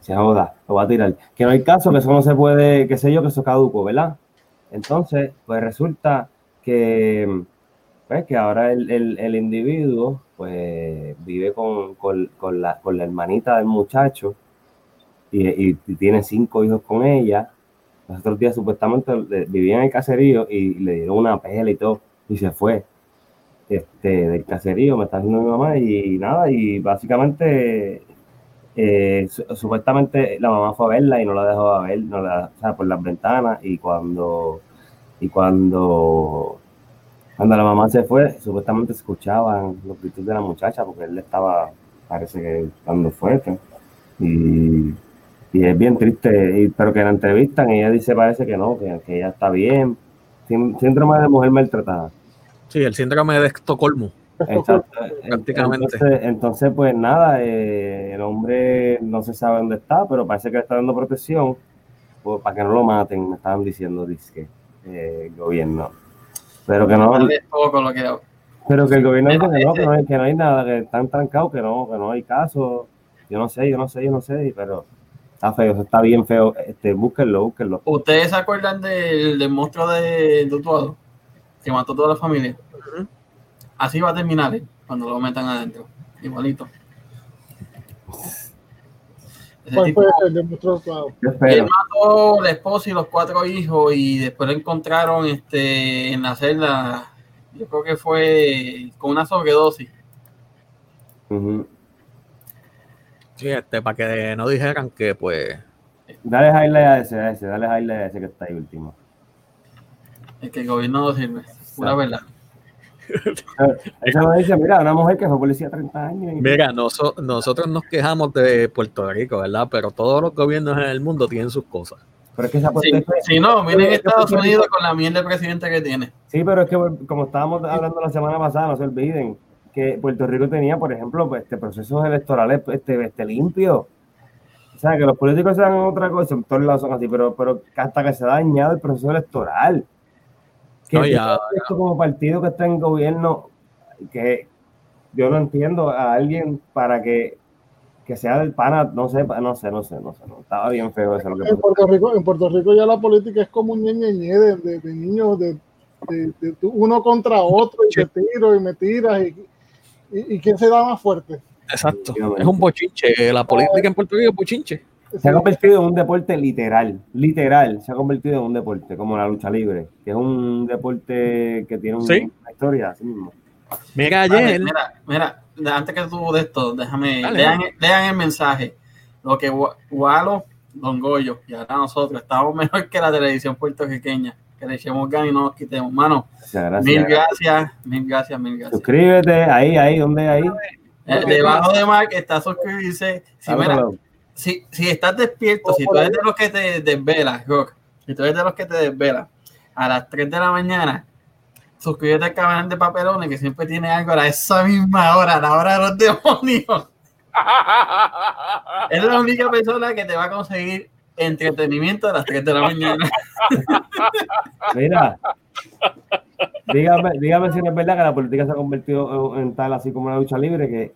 se joda, lo va a tirar, que no hay caso, que eso no se puede, qué sé yo, que eso caduco, ¿verdad? Entonces, pues resulta que, pues, que ahora el, el- individuo pues vive con, con- la, con la hermanita del muchacho y, y- tiene cinco hijos con ella. Los otros días supuestamente le- vivía en el caserío y le dieron una pela y todo, y se fue. Este, del caserío, me está diciendo mi mamá, y nada, y básicamente eh, su- supuestamente la mamá fue a verla y no la dejó ver, no la, o por las ventanas, y cuando, y cuando, cuando la mamá se fue, supuestamente escuchaban los gritos de la muchacha, porque él le estaba, parece que dando fuerte, y, y es bien triste, y- pero que la entrevistan y ella dice, parece que no, que, que ella está bien, Sínd- síndrome de mujer maltratada. Sí, el síndrome de Estocolmo. Exacto. Prácticamente. Entonces, entonces, pues nada, eh, el hombre no se sabe dónde está, pero parece que le está dando protección pues, para que no lo maten, me estaban diciendo, dice eh, el gobierno. Pero que no, poco lo que pero que el gobierno dice que no, que no hay, que no hay nada, que están trancados, que no, que no hay caso. Yo no sé, yo no sé, yo no sé, pero está feo, está bien feo. Este, búsquenlo, búsquenlo. ¿Ustedes se acuerdan del, del monstruo de Dutuado? Que mató a toda la familia. Así va a terminar ¿eh? cuando lo metan adentro. Igualito. ¿Cuál fue el de él mató la esposa y los cuatro hijos y después lo encontraron este, en la celda. Yo creo que fue con una sobredosis. Sí, este, para que no dijeran que, pues, Dale highlight a ese, a ese, dale highlight a ese que está ahí último. Es que el gobierno no sirve. Pura verdad. Esa me dice, mira, una mujer que fue policía 30 años. y- mira, noso- nosotros nos quejamos de Puerto Rico, ¿verdad? Pero todos los gobiernos en el mundo tienen sus cosas. Pero es que esa Si, puerta si no, miren Es Estados Unidos con la miel de presidente que tiene. Sí, pero es que como estábamos hablando la semana pasada, no se olviden que Puerto Rico tenía, por ejemplo, pues, este procesos electorales este, este limpio. O sea, que los políticos se dan otra cosa, en todos lados son así, pero, pero hasta que se ha dañado el proceso electoral. Que No, ya- esto como partido que está en gobierno, que yo no entiendo a alguien para que, que sea del pana, no sé, no sé, no sé, no sé, no, estaba bien feo eso En. Puerto Rico, en Puerto Rico ya la política es como un ñeñeñe de, de, de niños de, de- de tú- uno contra otro y te tiro y me tiras y, y, y quién se da más fuerte. Exacto. Es un bochinche. La política en Puerto Rico es bochinche. Se ha convertido en un deporte literal, literal, se ha convertido en un deporte, como la lucha libre, que es un deporte que tiene un- Sí. una historia así mismo. Mira, Vale, ayer. mira, mira, antes que tú de esto, déjame, Dale, lean, lean el mensaje. Lo que Walo, Don Goyo y ahora nosotros estamos mejor que la televisión puertorriqueña. Que le echemos ganas y no nos quitemos. Mano, gracias. mil gracias, mil gracias, mil gracias. Suscríbete, ahí, ahí, ¿dónde ahí? Eh, debajo de Mark está suscribirse. Mira. Si, si estás despierto, si tú eres de los que te desvelas, Rock, si tú eres de los que te desvelas a las 3 de la mañana, suscríbete al canal de Papelones que siempre tiene algo a esa misma hora, a la hora de los demonios. Es la única persona que te va a conseguir entretenimiento a las 3 de la mañana. Mira, dígame, dígame si no es verdad que la política se ha convertido en, en tal así como la lucha libre, que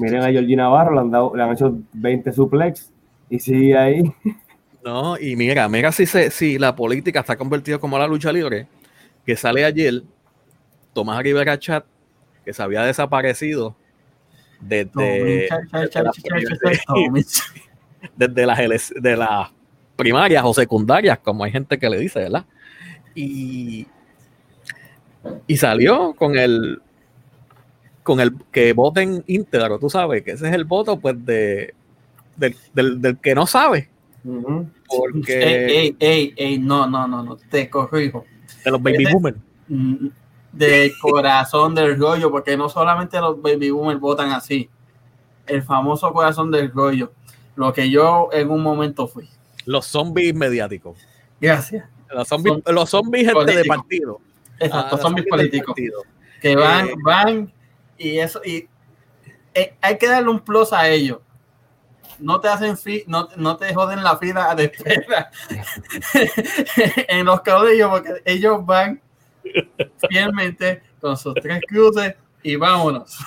miren a Georgie Navarro, le han, dado, le han hecho 20 suplex y sigue ahí. No, y mira, mira si, se, si la política está convertida como la lucha libre, que sale ayer Tomás Rivera Chat, que se había desaparecido desde, desde las, de las primarias o secundarias, como hay gente que le dice, ¿verdad? Y, y salió con el con el que voten íntegro, tú sabes, que ese es el voto pues de del, del, del que no sabe, porque Ey, ey, ey, ey, no, no, no, no, te corrijo. de los baby boomers. Mm, Del corazón del rollo, porque no solamente los baby boomers votan así. El famoso corazón del rollo. Lo que yo en un momento fui. Los zombies mediáticos. Gracias. Los zombies, Son los zombies gente de partido. Exacto, Ah, zombies políticos. Que van, Eh, van y eso. Y eh, hay que darle un plus a ellos. No te hacen fi, no, no te joden la fila de espera en los colegios porque ellos van fielmente con sus tres cruces y vámonos.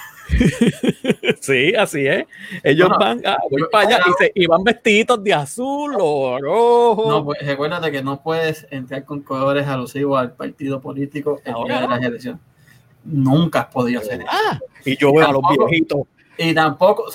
Sí, así es. Ellos Bueno, van, ah, voy yo- para allá y, se, y van vestidos de azul o rojo. No, pues, recuérdate que no puedes entrar con colores alusivos al partido político día de no. las elecciones. Nunca has podido hacer eso. Ah, y yo veo a los viejitos, Y tampoco,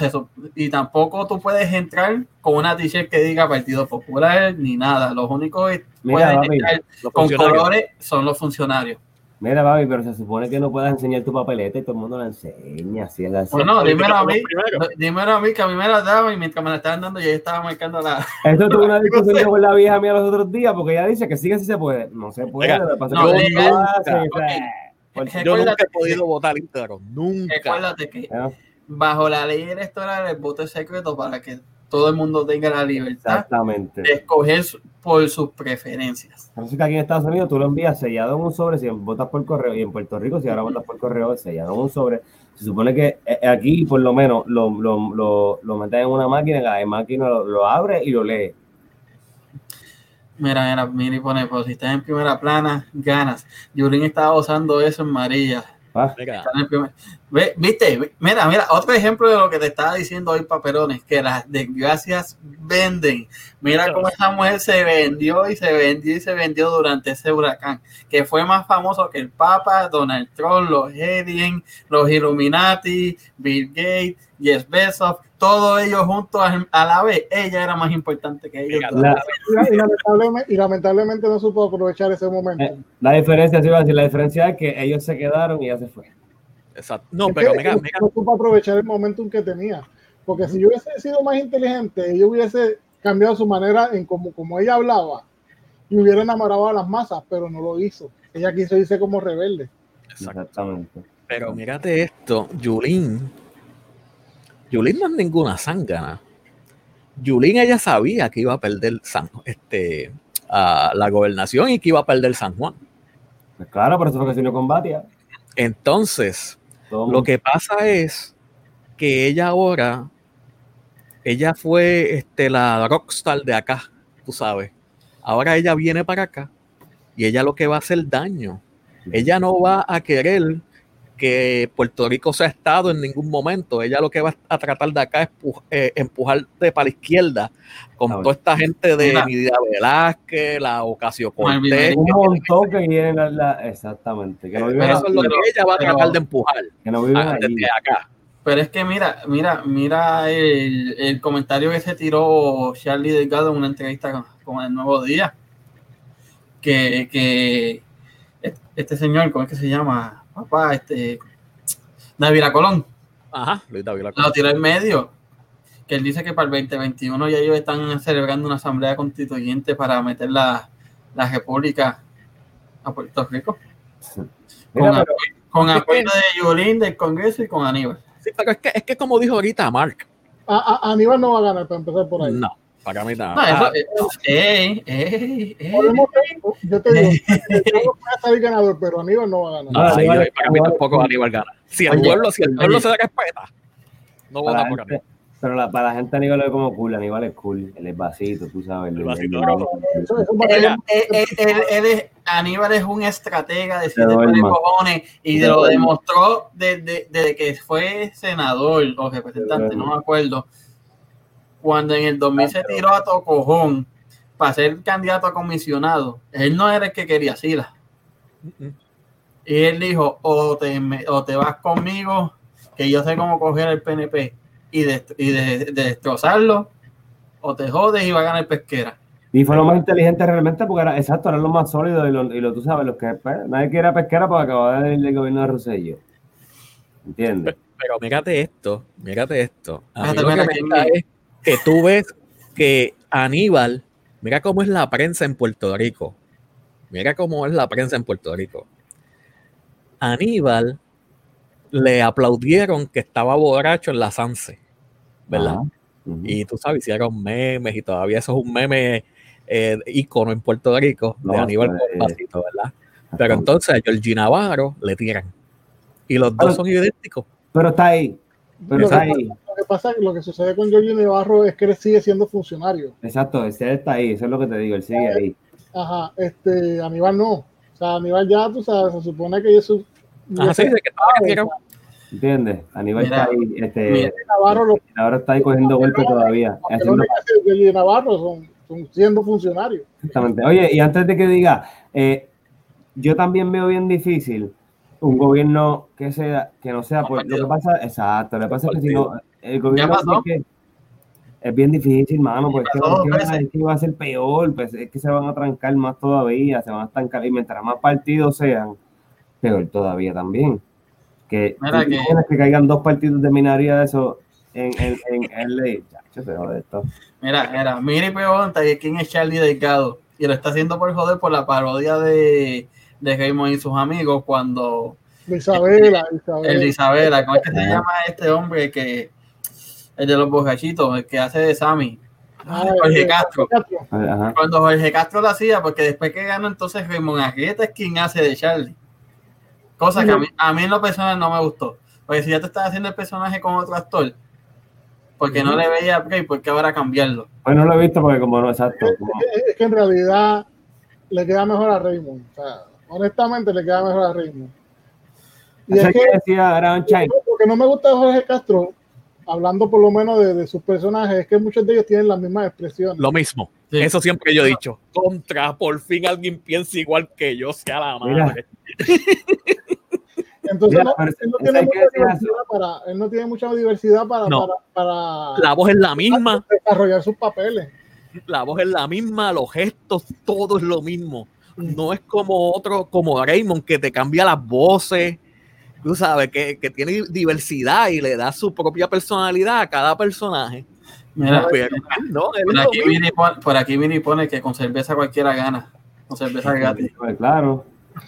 y tampoco tú puedes entrar con una t-shirt que diga Partido Popular ni nada. Los únicos que Mira, pueden entrar con colores son los funcionarios. Mira, papi, pero se supone que no puedas enseñar tu papeleta y todo el mundo la enseña. Así es así. Bueno, dímelo a mí, Primero. dímelo a mí que a mí me la daban y mientras me la estaban dando yo ya estaba marcando la... Esto tuve una discusión con la vieja mía los otros días porque ella dice que sí que sí se puede. No se puede. Mira, lo que pasa no, legal, hace, Yo nunca he podido votar íntegro. Nunca. Recuérdate que bajo la ley electoral el voto es secreto para que todo el mundo tenga la libertad Exactamente. de escoger su- por sus preferencias. Es que aquí en Estados Unidos tú lo envías sellado en un sobre si votas por correo y en Puerto Rico si ahora votas por correo sellado en un sobre. Se supone que eh, aquí por lo menos lo, lo, lo, lo meten en una máquina, la máquina lo, lo abre y lo lee. Mira, mira, mira y pone, pues si estás en primera plana, ganas. Yulín estaba usando eso en María. Ah, en primer- ¿Viste? Mira, mira, otro ejemplo de lo que te estaba diciendo hoy, Paperones, que las desgracias venden. Mira cómo esa mujer se vendió y se vendió y se vendió durante ese huracán, que fue más famoso que el Papa, Donald Trump, los aliens, los Illuminati, Bill Gates, Jeff Bezos, todos ellos juntos a a la vez. Ella era más importante que ellos. La, Y, lamentablemente, y lamentablemente no supo aprovechar ese momento. Eh, la diferencia, sí iba a decir, la diferencia es que ellos se quedaron y ya se fue. Exacto. No, Es pero que mira, no- supo aprovechar el momentum que tenía. Porque si yo hubiese sido más inteligente, yo hubiese cambiado su manera en como, como ella hablaba y hubiera enamorado a las masas, pero no lo hizo. Ella quiso irse como rebelde. exacto. Exactamente. Pero mírate esto, Yulín. Yulín no es ninguna zángana. Yulín ella sabía que iba a perder San, este, a la gobernación y que iba a perder San Juan. Pues claro, por eso fue que se unió con Batia. Entonces, Lo que pasa es que ella ahora, ella fue este, la rockstar de acá, tú sabes. Ahora ella viene para acá y ella lo que va a hacer daño. Ella no va a querer que Puerto Rico sea Estado en ningún momento. Ella lo que va a tratar de acá es eh, empujarte para la izquierda con toda esta gente de Mira. Nidia Velázquez, la Ocasio Cortés. un montón que quieren la, la- exactamente, que no viven, Eso es lo Pero- que ella va a pero- tratar de empujar que no desde acá. Pero es que mira, mira, mira el, el comentario que se tiró Charlie Delgado en una entrevista con, con el Nuevo Día. Que, que este señor, ¿cómo es que se llama? Papá, este David Colón, Ajá, Luis lo tiró en medio. Que él dice que para el 2021 ya ellos están celebrando una asamblea constituyente para meter la, la república a Puerto Rico. Mira, con pero- apoyo, con de Yulín, del Congreso y con Aníbal. Sí, pero es que, es que como dijo ahorita Mark, A, a- Aníbal no va a ganar para empezar por ahí. no, para mí nada. No, eso, Ah, eh, ey, ey, ey. Podemos ver, yo te digo, yo voy a salir ganador, pero Aníbal no va a ganar. no, sí, Aníbal- yo- para mí tampoco Aníbal gana. Si el Oye, pueblo, si el pueblo oye. se respeta, no para vota por Aníbal. Pero la- para la gente Aníbal ve como cool, Aníbal es cool, él es vasito, tú sabes. El vasito, es, Aníbal es un estratega de siete pares de cojones y lo demostró desde, desde que fue senador o representante, Te no me acuerdo. Cuando en el 2000 se tiró a Tocojón para ser candidato a comisionado, él no era el que quería Sila. Y él dijo, o te, o te vas conmigo, que yo sé cómo coger el PNP y, dest- y de- de destrozarlo, o te jodes y va a ganar pesquera. Y fue lo más inteligente realmente porque era, exacto, era lo más sólido y lo, y lo tú sabes, los que pues, nadie quiere pesquera para acabar del del gobierno de Rosello. ¿Entiendes? Pero mírate esto, mírate esto. A mí Espérate, lo que me es que tú ves que Aníbal, mira cómo es la prensa en Puerto Rico. Mira cómo es la prensa en Puerto Rico. Aníbal le aplaudieron que estaba borracho en la Sanse, ¿verdad? Y tú sabes, hicieron memes y todavía eso es un meme eh, ícono en Puerto Rico de Aníbal vasito, ¿verdad? Pero entonces a Georgie Navarro le tiran. Y los dos Pero- son idénticos. Pero está ahí, pero lo, está que, ahí. lo que pasa, lo que sucede con Giorgio Navarro es que él sigue siendo funcionario. Exacto, ese está ahí, eso es lo que te digo, él sigue ahí. Ajá, este, Aníbal no. O sea, Aníbal ya, tú sabes, se supone que eso. Ajá, sí, de que estaba. ¿Entiendes? Aníbal Mira, está ahí, este, mira, Navarro, lo ahora está ahí cogiendo golpe todavía. haciendo- Navarro son, son siendo funcionarios. Exactamente. Oye, y antes de que diga, eh, yo también veo bien difícil un gobierno que sea, que no sea, pues, lo que pasa, exacto, lo que pasa es que si no, el gobierno es, que es bien difícil, mano, pues es que, pasó dos es que va- veces. es que va a ser peor, pues es que se van a trancar más todavía, se van a estancar, y mientras más partidos sean, peor todavía también. Que, Mira ¿tú que- caigan dos partidos de minoría de eso en, en, en, en ley, Chacho, se jode esto. Mira, mira, y pregunta que quién es Charlie Delgado. Y lo está haciendo por joder por la parodia de, de Raymond y sus amigos cuando Isabela, el de Isabela. Isabela, ¿cómo es que se llama este hombre que el de los borrachitos, el que hace de Sammy? Ah, Jorge eh, Castro. Cuando Jorge Castro lo hacía, porque después que ganó, entonces Raymond Arrieta es quien hace de Charlie. Cosa que a mí, a mí en lo personal no me gustó. Porque si ya te estás haciendo el personaje con otro actor, porque no le veía break, ¿por qué ahora cambiarlo? Pues no lo he visto porque como no, exacto. como- Es es que en realidad le queda mejor a Raymond. O sea, honestamente le queda mejor a Raymond. Y es que que decía lo que no me gusta de Jorge Castro, hablando por lo menos de, de sus personajes, es que muchos de ellos tienen las mismas expresiones. Lo mismo. Sí. Eso siempre yo he dicho. Contra, por fin alguien piensa igual que yo, sea la Mira. madre. Entonces Mira, no, él, no tiene mucha diversidad para, él no tiene mucha diversidad para, No. para, para La voz es la misma, desarrollar sus papeles. la voz es la misma, los gestos, todo es lo mismo. No es como otro, como Raymond, que te cambia las voces, tú sabes, que, que tiene diversidad y le da su propia personalidad a cada personaje. Mira, Pero no, por aquí, pone, por aquí Miri pone que con cerveza cualquiera gana. Con cerveza gratis. Pues claro.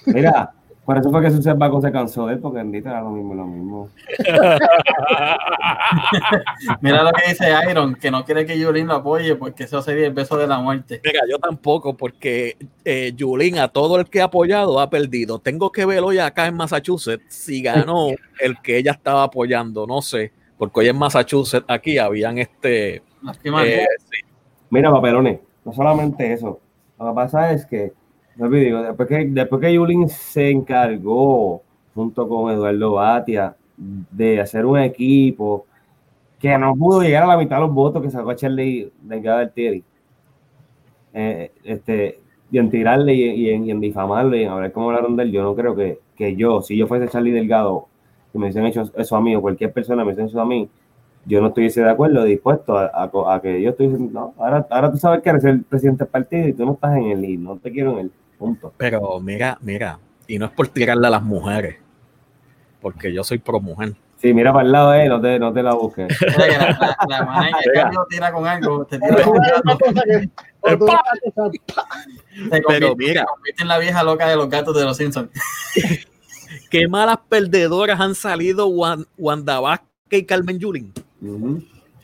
Mira, por eso fue que su Baco se cansó de él, porque bendito era lo mismo, lo mismo. Mira lo que dice Iron, que no quiere que Yulín lo apoye porque eso sería el beso de la muerte. Mira, yo tampoco, porque eh, Yulín, a todo el que ha apoyado, ha perdido. Tengo que ver hoy acá en Massachusetts si ganó el que ella estaba apoyando, no sé, porque hoy en Massachusetts, aquí habían este. Eh, sí, Mira, papelones, no solamente eso. Lo que pasa es que, después que, después que Yulín se encargó, junto con Eduardo Batia, de hacer un equipo que no pudo llegar a la mitad de los votos que sacó Charlie Delgado del Tieri. Eh, este, y en tirarle y, y en, y en difamarle y en hablar cómo hablaron de él, yo no creo que, que yo, si yo fuese Charlie Delgado, que me hubiesen hecho eso a mí o cualquier persona me hubiesen hecho eso a mí, yo no estuviese de acuerdo, dispuesto a, a- a que yo estuviese, no, ahora, ahora tú sabes que eres el presidente del partido y tú no estás en el y no te quiero en el punto. pero mira, mira, y no es por tirarle a las mujeres, porque yo soy pro mujer. Sí, mira para el lado, eh, no te, no te la busques. La, la, tira con algo, te tira con se Pero mira, se convierte en la vieja loca de los gatos de los Simpsons. qué malas perdedoras han salido Wan- Wanda Vázquez y Carmen Yulín.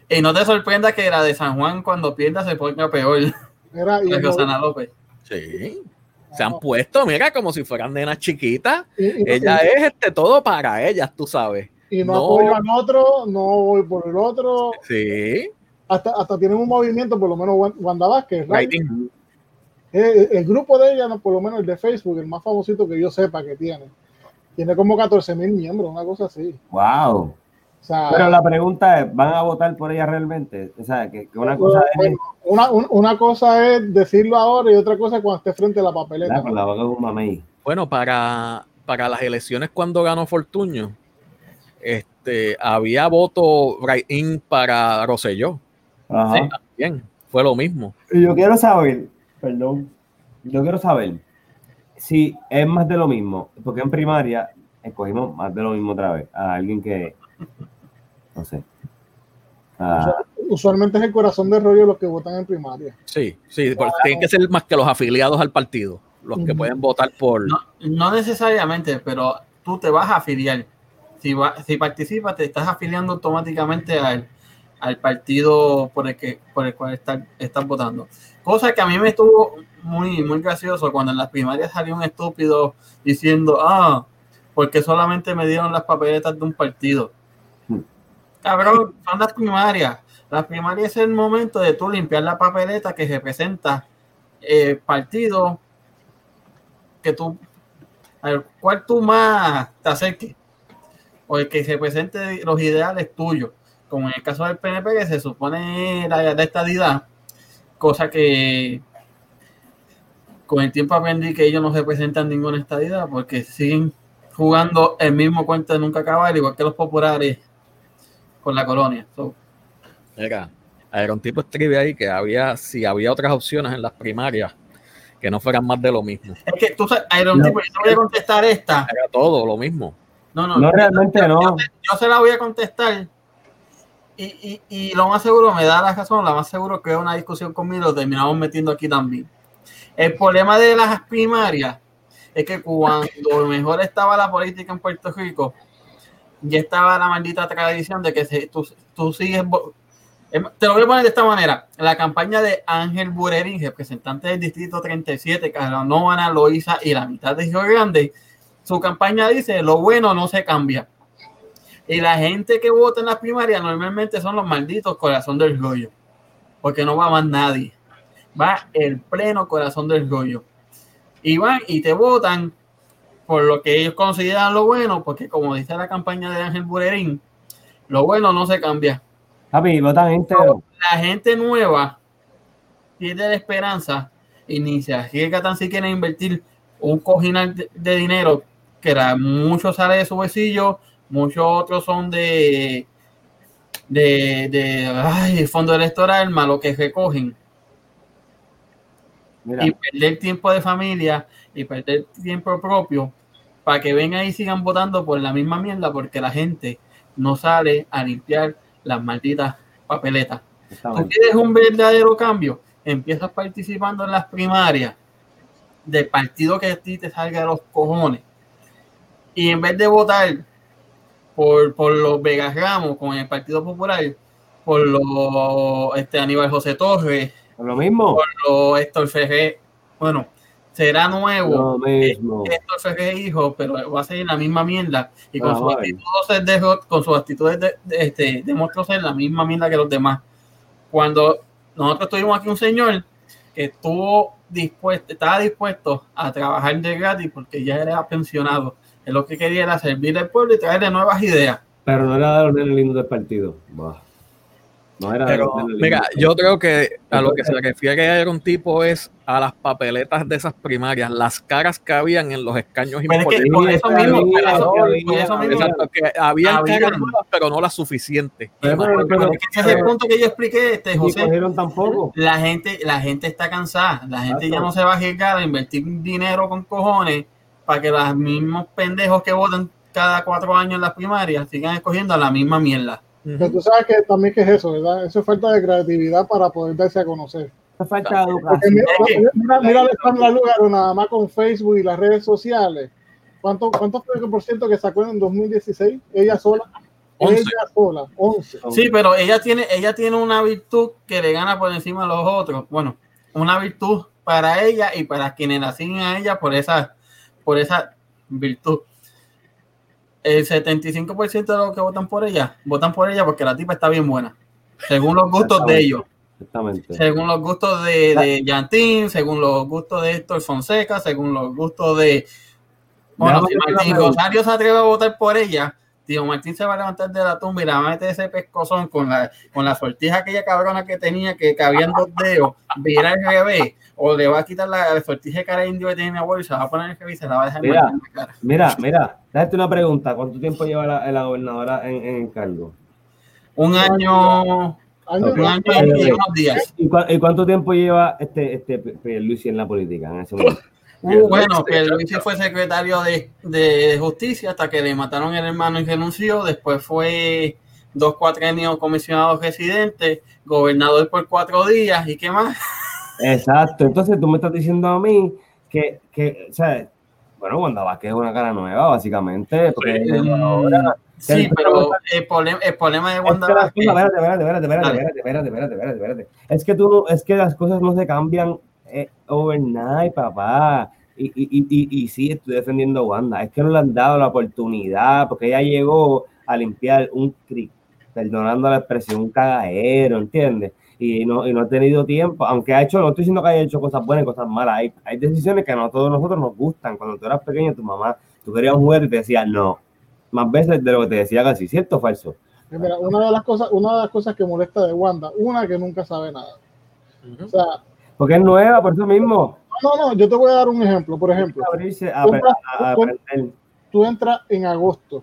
Y no te sorprenda que la de San Juan cuando pierda se ponga peor. Mira, y Rosana López. Sí. Se han puesto, mira, como si fueran nenas chiquitas. y- y- Ella es este todo para ellas, tú sabes. y no, no. apoyo al otro, no voy por el otro. Sí. Hasta, hasta tienen un movimiento, por lo menos Wan- Wanda Vázquez, ¿right? Rating. Eh, el, grupo de ella, no, por lo menos el de Facebook, el más famosito que yo sepa que tiene, tiene como 14 mil miembros, una cosa así. Wow. Sea, Pero la pregunta es, ¿van a votar por ella realmente? O sea, que, que una cosa es una, un- una cosa es decirlo ahora y otra cosa es cuando esté frente a la papeleta. ¿verdad? con la boca de un mamey. Bueno, para, para las elecciones cuando ganó Fortuño, este, había voto write-in para Rosselló. Ajá. Sí. Bien, fue lo mismo. Y yo quiero saber, perdón, yo quiero saber si es más de lo mismo, porque en primaria escogimos más de lo mismo otra vez, a alguien que, no sé, a- Usualmente es el corazón de rollo los que votan en primaria. Sí, sí, porque tienen que ser más que los afiliados al partido, los que pueden votar por... No, no necesariamente, pero tú te vas a afiliar. Si, va- si participas, te estás afiliando automáticamente al, al partido por el, que, por el cual estás, estás votando. Cosa que a mí me estuvo muy, muy gracioso cuando en las primarias salió un estúpido diciendo, ah, porque solamente me dieron las papeletas de un partido. Cabrón, son las primarias. Las primarias es el momento de tú limpiar la papeleta que representa el partido que tú, al cual tú más te acerques, o el que represente los ideales tuyos, como en el caso del PNP, que se supone la, la estadidad, cosa que con el tiempo aprendí que ellos no representan ninguna estadidad porque siguen jugando el mismo cuento de nunca acabar, igual que los populares con la colonia. So, Era, era un tipo escribe ahí que había, si había otras opciones en las primarias que no fueran más de lo mismo. es que tú sabes, era un No. tipo, yo te voy a contestar esta. Era todo lo mismo. No, no, No, realmente no. Yo, yo se la voy a contestar. Y, y, y lo más seguro, me da la razón, lo más seguro que es una discusión conmigo, lo terminamos metiendo aquí también. El problema de las primarias es que cuando mejor estaba la política en Puerto Rico, ya estaba la maldita tradición de que tú, tú sigues. Em, Te lo voy a poner de esta manera. La campaña de Ángel Burerín, representante del Distrito 37, Caranóvana, Loíza y la mitad de Río Grande, su campaña dice, lo bueno no se cambia. Y la gente que vota en las primarias normalmente son los malditos corazón del rollo. Porque no va más nadie. Va el pleno corazón del rollo. Y van y te votan por lo que ellos consideran lo bueno, porque como dice la campaña de Ángel Burerín, lo bueno no se cambia. Papi, votan. La gente nueva pierde la esperanza y ni se arriesga tan siquiera a invertir un cojinal de, de dinero que era, mucho sale de su bolsillo, muchos otros son de de, de ay, fondo electoral, más lo que recogen Mira, y perder tiempo de familia y perder tiempo propio para que vengan y sigan votando por la misma mierda porque la gente no sale a limpiar las malditas papeletas. ¿Tú quieres un verdadero cambio? Empiezas participando en las primarias del partido que a ti te salga de los cojones. Y en vez de votar por, por los Vegas Ramos con el Partido Popular, por los este, Aníbal José Torres, Lo mismo. por los Héctor Ferrer, bueno, será nuevo. Lo mismo. Hijo, pero va a ser la misma mierda. Y con Vamos sus actitudes, de, con sus actitudes de, de- este, demostró ser la misma mierda que los demás. Cuando nosotros tuvimos aquí un señor que estuvo dispuesto, estaba dispuesto a trabajar de gratis porque ya era pensionado. Él lo que quería era servir al pueblo y traerle nuevas ideas. Pero no era de los nenes lindos del partido. Bah. No era Pero mira, yo creo que a lo que se refiere a un tipo es a las papeletas de esas primarias, las caras que habían en los escaños Pero es que importantes. por eso mismo, por eso, Había, por eso mismo, Exacto, que habían Habían. caras nuevas, pero no las suficientes. Pero- pero- pero- es que ese es el punto que yo expliqué, este, José. tampoco. La gente, la gente está cansada. La gente ya Exacto. no se va a arriesgar a invertir dinero con cojones para que los mismos pendejos que votan cada cuatro años en las primarias sigan escogiendo a la misma mierda. Pero tú sabes que también que es eso, ¿verdad? Eso es falta de creatividad para poder darse a conocer. Falta de Porque educación. mira, mira, mira a Alejandra Lugaro nada más con Facebook y las redes sociales. ¿Cuánto, cuánto fue el por ciento que sacó en 2016? Ella sola. Ella sola, 11. Sí, pero ella tiene, ella tiene una virtud que le gana por encima de los otros. Bueno, una virtud para ella y para quienes la siguen a ella por esa, por esa virtud. El 75% de los que votan por ella, votan por ella porque la tipa está bien buena. Según los gustos de ellos. Exactamente. según los gustos de, de Yantín, según los gustos de Héctor Fonseca, según los gustos de. Bueno, si Martín. Rosario se atreve a votar por ella, tío Martín se va a levantar de la tumba y le va a meter ese pescozón con la, con la sortija aquella cabrona que tenía, que cabían dos dedos, virar al revés, o le va a quitar la, la sortija de cara indio que tiene mi abuelo y se la va a poner el revés y se la va a dejar Mira. en la cara. Mira, mira, déjate una pregunta. ¿Cuánto tiempo lleva la, la gobernadora en, en cargo? Un año, Año- un año Ay, y días. ¿Y, cuánto tiempo lleva este, este Pierluisi en la política en ese momento? Uh, bueno, que Luis fue secretario de, de justicia hasta que le mataron el hermano y renunció. Después fue dos cuatrenios comisionado residente, gobernador por cuatro días y qué más. Exacto. Entonces tú me estás diciendo a mí que, que o sea, bueno, Wanda Vázquez es una cara nueva, básicamente. Porque ella es ahora- Sí, pero el problema, el problema de Wanda Vázquez- espérate, espérate, espérate, espérate, espérate, espérate, espérate. Es que tú es que las cosas no se cambian eh, overnight, papá. Y, y, y, y, y sí, estoy defendiendo a Wanda. Es que no le han dado la oportunidad, porque ella llegó a limpiar un cri, perdonando la expresión, un cagadero, ¿entiendes? Y no, y no ha tenido tiempo, aunque ha hecho, no estoy diciendo que haya hecho cosas buenas y cosas malas, hay, hay decisiones que no a todos nosotros nos gustan. Cuando tú eras pequeño, tu mamá, tú querías un juguete y te decía no, más veces de lo que te decía casi, ¿cierto o falso? Mira, una de las cosas, una de las cosas que molesta de Wanda, una que nunca sabe nada. O sea, Porque es nueva, por eso mismo. no, no, yo te voy a dar un ejemplo. Por ejemplo, abrirse a, Compra- a- a com- aprender. tú entras en agosto,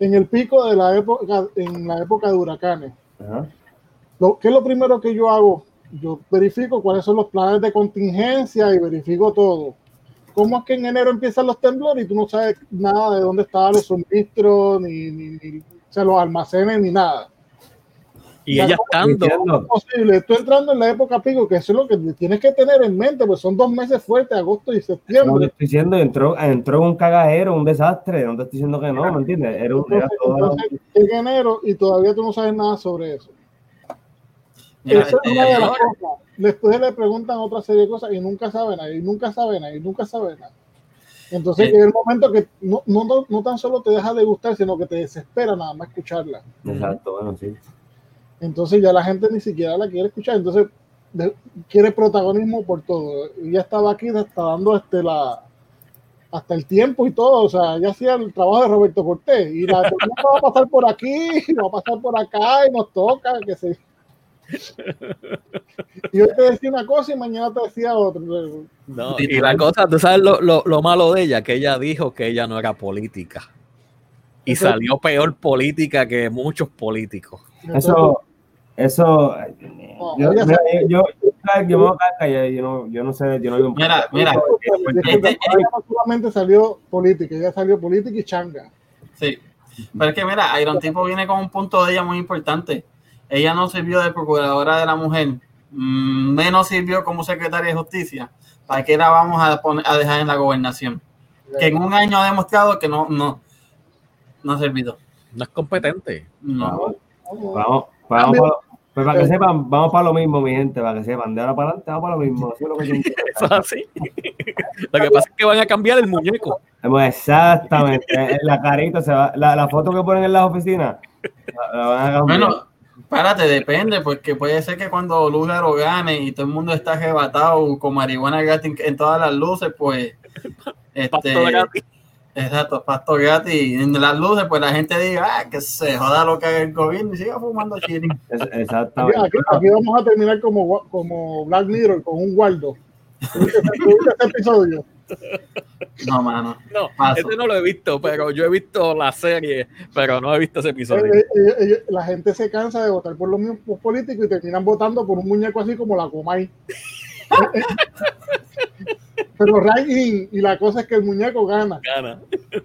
en el pico de la época, en la época de huracanes. Ajá. Lo, ¿Qué es lo primero que yo hago? Yo verifico cuáles son los planes de contingencia y verifico todo. ¿Cómo es que en enero empiezan los temblores y tú no sabes nada de dónde estaban los suministros, ni, ni, ni o sea, los almacenes, ni nada? Y Ya ella no- estando, es posible. Tú entrando en la época pico, que eso es lo que tienes que tener en mente, pues son dos meses fuertes, agosto y No te septiembre. estoy diciendo, entró, entró en un cagadero, un desastre. No te estoy diciendo que no, ¿me entiendes? Era un, era Entonces, todo- entonces, en enero y todavía tú no sabes nada sobre eso. Mira, Esa es una de las cosas. Después le preguntan otra serie de cosas y nunca saben y nunca saben y nunca saben nada. Entonces Eh. llega el momento que no, no, no, no tan solo te deja de gustar, sino que te desespera nada más escucharla. Exacto, bueno, sí. Entonces ya la gente ni siquiera la quiere escuchar. Entonces de- quiere protagonismo por todo. Y ya estaba aquí, está dando este la hasta el tiempo y todo. O sea, ya hacía el trabajo de Roberto Cortés. Y la va a pasar por aquí, va a pasar por acá y nos toca, que se. Y hoy te decía una cosa y mañana te decía otra. no, y la cosa, tú sabes lo, lo, lo malo de ella, que ella dijo que ella no era política. Y Entonces- salió peor política que muchos políticos. Eso, eso. No, yo, mira, yo, yo, no, yo no sé, yo no vivo Mira, mira, este- no solamente salió política, ella salió política y changa. Sí. Pero es que mira, Iron Tipo viene con un punto de ella muy importante. Ella no sirvió de procuradora de la mujer, mm, menos sirvió como secretaria de justicia. ¿Para qué la vamos a, poner, a dejar en la gobernación? Que en un año ha demostrado que no, no, no ha servido. No es competente. No. Vamos, vamos, vamos pues para que sepan, vamos para lo mismo, mi gente, para que sepan, de ahora para adelante vamos para lo mismo. Eso es lo que Eso es así. Lo que pasa es que van a cambiar el muñeco. Hemos- Exactamente, eh, la carita se va, la, la foto que ponen en las oficinas, la, la van a cambiar. Bueno, párate, depende, porque puede ser que cuando Lugaro gane y todo el mundo está arrebatado con marihuana gratis en todas las luces, pues. Este. Exacto, pasto gratis. En las luces, pues la gente diga, ah, que se joda lo que haga el gobierno y siga fumando Aquí, exactamente. aquí- aquí vamos a terminar como, como Black Mirror con un Waldo. ¿Tuviste tuviste ese episodio? No, mano. No, Paso. ese no lo he visto, pero yo he visto la serie, pero no he visto ese episodio. Eh, eh, eh, la gente se cansa de votar por los mismos políticos y terminan votando por un muñeco así como la Comay. Pero ranking, y la cosa es que el muñeco gana, Gana.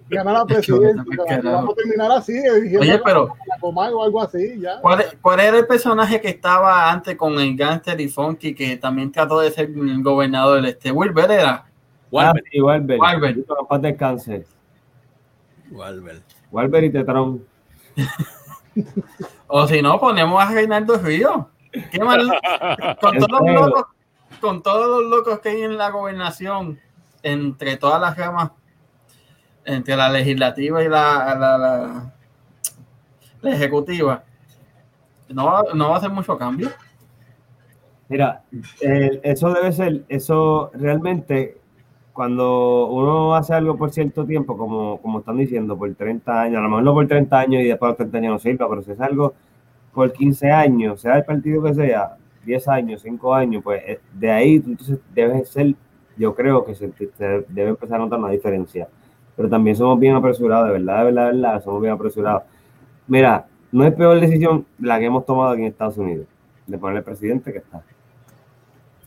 gana la presidencia. Vamos a terminar así, eligiendo Oye, pero o algo así, ya. ¿cuál, cuál era el personaje que estaba antes con el gangster y Funky que también trató de ser el gobernador? Este Wilber era. Ah, Walber. sí, Walber. Walber. Paz descanse. Walber. Walber y Tetrón. O si no, ponemos a Reinaldo Río. ¿Qué mal? Con todos, los Entero. locos, con todos los locos que hay en la gobernación, entre todas las ramas, entre la legislativa y la, la, ejecutiva, no, no va a ser mucho cambio. Mira, eso debe ser, eso realmente, cuando uno hace algo por cierto tiempo, como, como están diciendo, por 30 años, a lo mejor no por 30 años y después de los 30 años no sirva, pero si es algo por 15 años, sea el partido que sea, 10 años, 5 años, pues eh, de ahí entonces debes ser, yo creo que se, se debe empezar a notar una diferencia. Pero también somos bien apresurados, de verdad, de verdad, de verdad, somos bien apresurados. Mira, no es peor decisión la que hemos tomado aquí en Estados Unidos, de poner el presidente que está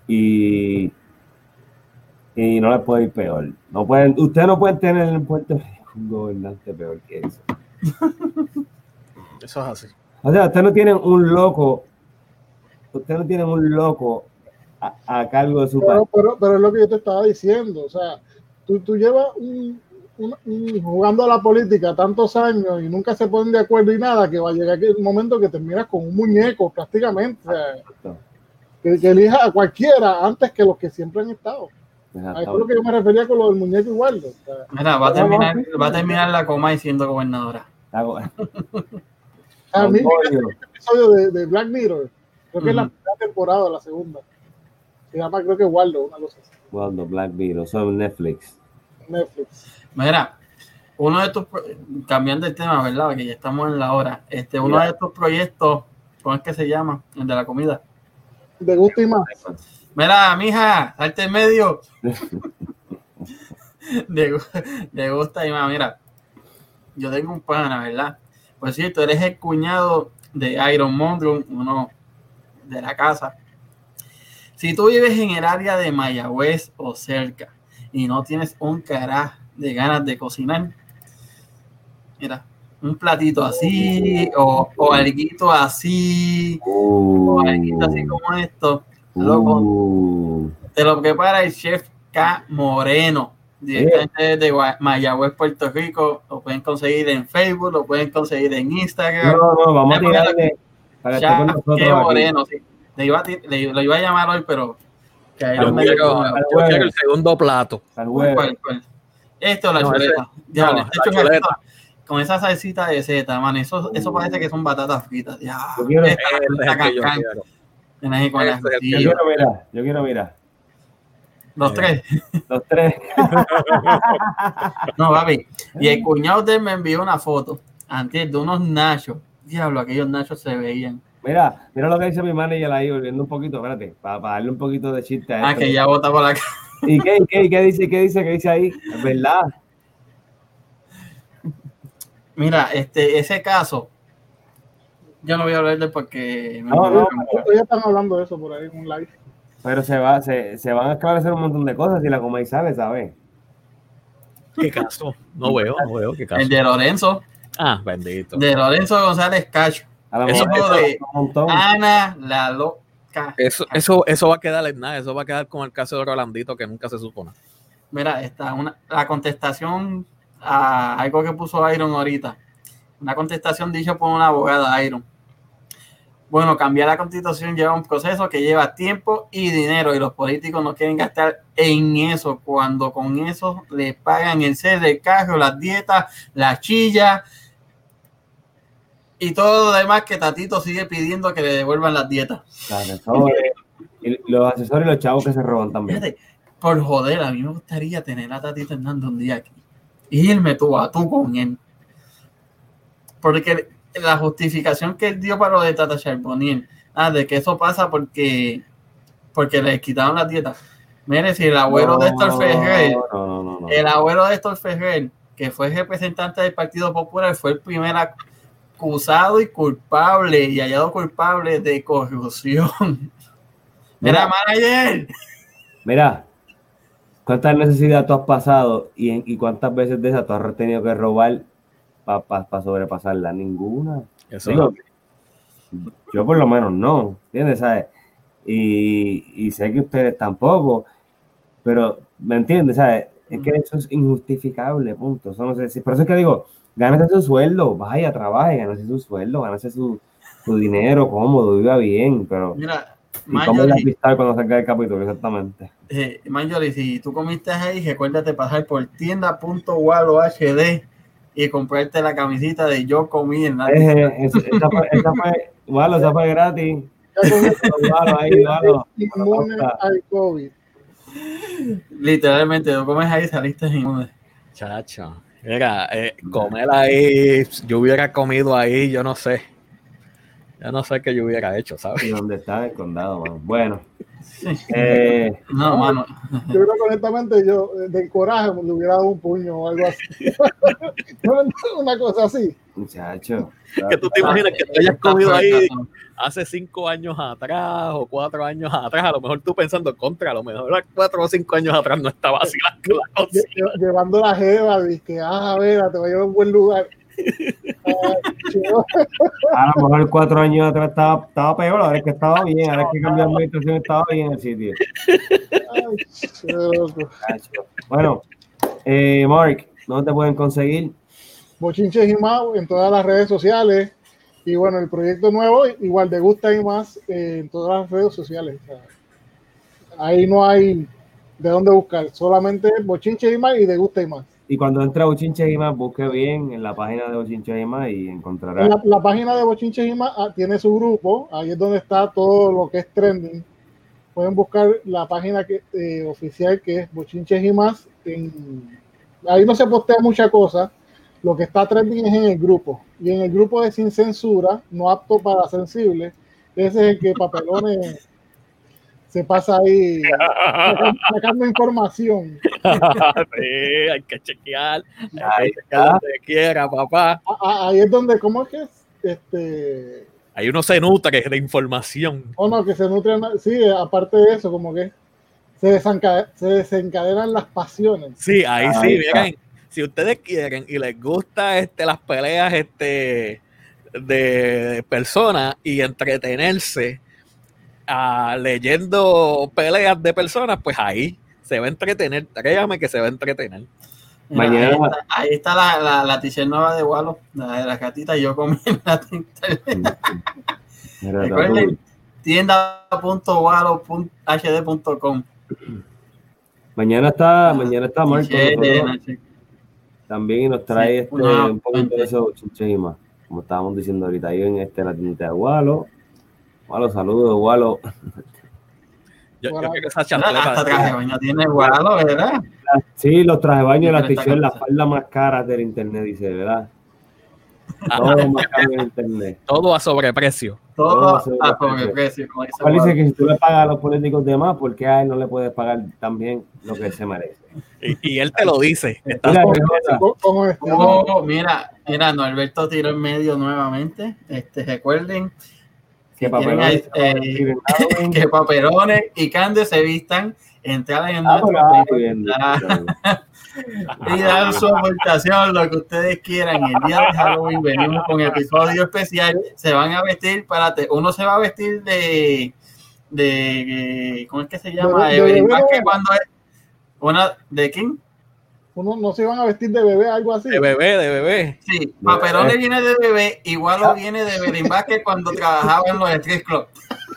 y, y no les puede ir peor. No pueden, ustedes no pueden tener en Puerto Rico un gobernante peor que eso. Eso es así. O sea, ustedes no tienen un loco, ustedes no tienen un loco a, a cargo de su Pero, país. pero, pero es lo que yo te estaba diciendo. O sea, tú, tú llevas un- un- un- jugando a la política tantos años y nunca se ponen de acuerdo y nada, que va a llegar el momento que terminas con un muñeco prácticamente. Que, que elija a cualquiera antes que los que siempre han estado. A eso es lo que yo me refería con lo del muñeco igual. O sea, Mira, va a terminar, va a terminar la coma y siendo gobernadora. Hago- a mí este episodio de, de Black Mirror, creo que es la primera temporada, la segunda. Se llama, creo que Waldo, una cosa así. Cuando Black Beetle, son Netflix. Netflix. Mira, uno de estos, cambiando el tema, ¿verdad? Que ya estamos en la hora. Este, uno Mira. de estos proyectos, ¿cómo es que se llama? El de la comida. De gusto y más. Mira, mija, salte en medio. Gu- le gusta y más, mira, yo tengo un pana, ¿verdad? Por cierto, eres el cuñado de Iron Mondrum, uno de la casa. Si tú vives en el área de Mayagüez o cerca y no tienes un carajo de ganas de cocinar, mira, un platito así o, o alguito así o alguito así como esto, Uh, te lo prepara el chef K. Moreno, directamente de Gua- Mayagüez, Puerto Rico. Lo pueden conseguir en Facebook, lo pueden conseguir en Instagram. no, no, vamos a tirarle para K. aquí. Moreno, sí. Le iba, a le- lo iba a llamar hoy, pero que Yo quiero, yo quiero el segundo plato. Esto la No, chuleta. Diablo, no, este la chuleta, chuleta. Con esa salsita de seta, man. Eso, eso parece que son batatas fritas. Ya, Yo quiero- esta, esta yo quiero. Yo mirar, yo quiero mirar. Los tres. Los tres. No, papi. Y el cuñado de él me envió una foto antes de unos nachos. Diablo, aquellos nachos se veían. Mira, mira lo que dice mi manager ahí, volviendo un poquito, espérate, para, darle un poquito de chiste a Ah, esto. que ya bota por la cara. ¿Y qué, qué, y qué dice, qué dice, qué dice ahí? Es verdad. Mira, este, ese caso, yo no voy a hablar de porque me- No, no. Ya están hablando de eso por ahí en un live. Pero se va, se, se van a esclarecer un montón de cosas si la coma y sale, ¿sabes? ¿Qué caso? No veo, no veo qué caso. el de Lorenzo, Ah, bendito. de Lorenzo González Cacho, A Eso- eso- montón. Ana la loca. Eso, eso, eso va a quedar en nada, eso va a quedar con el caso de Rolandito que nunca se supone. Mira, está una, la contestación a algo que puso Iron ahorita. Una contestación dicha por una abogada Iron. Bueno, cambiar la constitución lleva un proceso que lleva tiempo y dinero y los políticos no quieren gastar en eso cuando con eso le pagan el ser del carro, las dietas, la chilla y todo lo demás que Tatito sigue pidiendo que le devuelvan las dietas. Los asesores, y los asesores y los chavos que se roban también. Fíjate, por joder, a mí me gustaría tener a Tatito Hernández un día aquí. Y irme tú a tú con él. Porque la justificación que él dio para lo de Tata Charbonnier, ah, de que eso pasa porque, porque le quitaron las dietas. Mire, si el abuelo de Héctor Ferrer, no, no. el abuelo de Héctor Ferrer, que fue representante del Partido Popular, fue el primer acusado y culpable y hallado culpable de corrupción. Mira, Mira. manager. Mira, ¿cuántas necesidades tú has pasado y, en- y cuántas veces de esas tú has tenido que robar para sobrepasarla? Ninguna. Eso Digo, yo por lo menos no, ¿entiendes? ¿Sabes? Y, y sé que ustedes tampoco, pero ¿me entiendes? ¿Sabes? Es que eso es injustificable, punto. Eso no sé si- por eso es que digo, gánese su sueldo, vaya, trabaje, gánese su sueldo, gánese su, su dinero cómodo, viva bien, pero Mira, ¿y cómo la cristal cuando salga del capítulo? Exactamente. eh, Marjorie, si tú comiste ahí, recuérdate pasar por tienda.walo.hd y comprarte la camisita de Yo comí en la Eh, esa, esa fue, esa fue, bueno, esa fue gratis. Ahí, inmune al COVID. Literalmente, tú comes ahí y saliste inmune. Chacho. Mira, eh, comer ahí, yo hubiera comido ahí, yo no sé. Yo no sé qué yo hubiera hecho, ¿sabes? ¿Y dónde está el condado, mano? Bueno, eh, No, mano. Yo creo que honestamente yo eh, del coraje le hubiera dado un puño o algo así. Una cosa así. Muchacho. Que tú te imaginas que te hayas comido ahí hace cinco años atrás o cuatro años atrás, a lo mejor tú pensando contra, a lo mejor cuatro o cinco años atrás no estaba así la, la lle- Llevando la jeva, que, ah, a ver, te voy a llevar a un buen lugar. A lo mejor cuatro años atrás estaba, estaba peor, ahora es que estaba bien, ahora es que cambió de administración estaba bien en el sitio. Ay. Bueno, eh, Mark, ¿dónde te pueden conseguir? Bochinches y más en todas las redes sociales. Y bueno, el proyecto nuevo, igual de gusta y más eh, en todas las redes sociales. O sea, ahí no hay de dónde buscar, solamente Bochinches y más y de gusta y más. Y cuando entre a Bochinches y más, busque bien en la página de Bochinches y más y encontrará. La, la página de Bochinches y más ah, tiene su grupo, ahí es donde está todo lo que es trending. Pueden buscar la página que, eh, oficial que es Bochinches y más. en- ahí no se postea mucha cosa. Lo que está trending es en el grupo. Y en el grupo de Sin Censura, no apto para sensibles, ese es el que papelones se pasa ahí sacando, sacando información. sí, hay que chequear. Hay Ahí que chequear donde quiera, papá. Ah, ah, Ahí es donde, ¿cómo es que es? Este, Ahí uno se nutre de información. o no, que se nutren, sí, aparte de eso, como que se, desenca- se desencadenan las pasiones. Sí, ahí Ahí sí, está. miren. Si ustedes quieren y les gusta este, las peleas este, de personas y entretenerse ah, leyendo peleas de personas, pues ahí se va a entretener. Créame que se va a entretener. Mañana- ahí está, ahí está la, la, la nueva de Walo, la de la gatita. Yo comí en la Recuerden, tienda.walo.hd.com. Mañana está, mañana está Marco T-shirt de nosotros noche. También y nos trae Sí, este, una un poquito de esos chinches y más, como estábamos diciendo ahorita, ahí en este, la tienda de Walo. Walo, saludos, Walo. Yo, yo Bueno, quiero esa Hasta traje chancleta. baño tiene Walo, ¿verdad? Sí, los traje de baño y las t-shirts, las faldas más caras del internet, dice, ¿verdad? Todo más caro en internet. Todo a sobreprecio. Todo a sobreprecio. como dice que si tú le pagas a los políticos de más, ¿por qué a él no le puedes pagar también lo que él se merece? Y, y él te lo dice. Mira. Oh, mira, mira, Norberto tiró en medio nuevamente. Este, recuerden que tienen papelones eh, que paperones y candes se vistan, entrar en Ah, nuestro y dar su aportación, lo que ustedes quieran. El día de Halloween venimos con episodio especial. Se van a vestir, párate, uno se va a vestir de, de ¿cómo es que se llama? De- de cuando es una, ¿de quién? Uno no se iban a vestir de bebé, algo así. de bebé, de bebé. Sí, Paperones viene de bebé, igual lo viene de Evelyn Vázquez cuando trabajaba en los street club.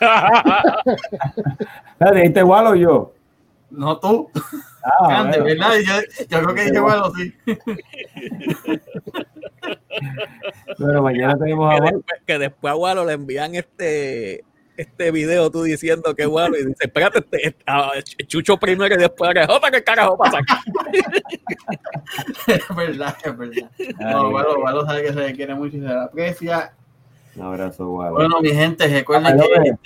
¿Le dijiste Walo o yo? No tú, Ah, Cande, bueno. ¿verdad? Yo, yo creo que dije bueno, sí. Pero mañana tenemos a que, después, que después a Walo le envían este este video tú diciendo que Walo y dice, espérate, este, este, a Chucho primero y después a Jota, ¿qué carajo pasa aquí? Es verdad, es verdad. No, Walo, Walo sabe que se le quiere mucho y se le aprecia. Un abrazo, Walo. Bueno, mi gente, recuerden que Papelones.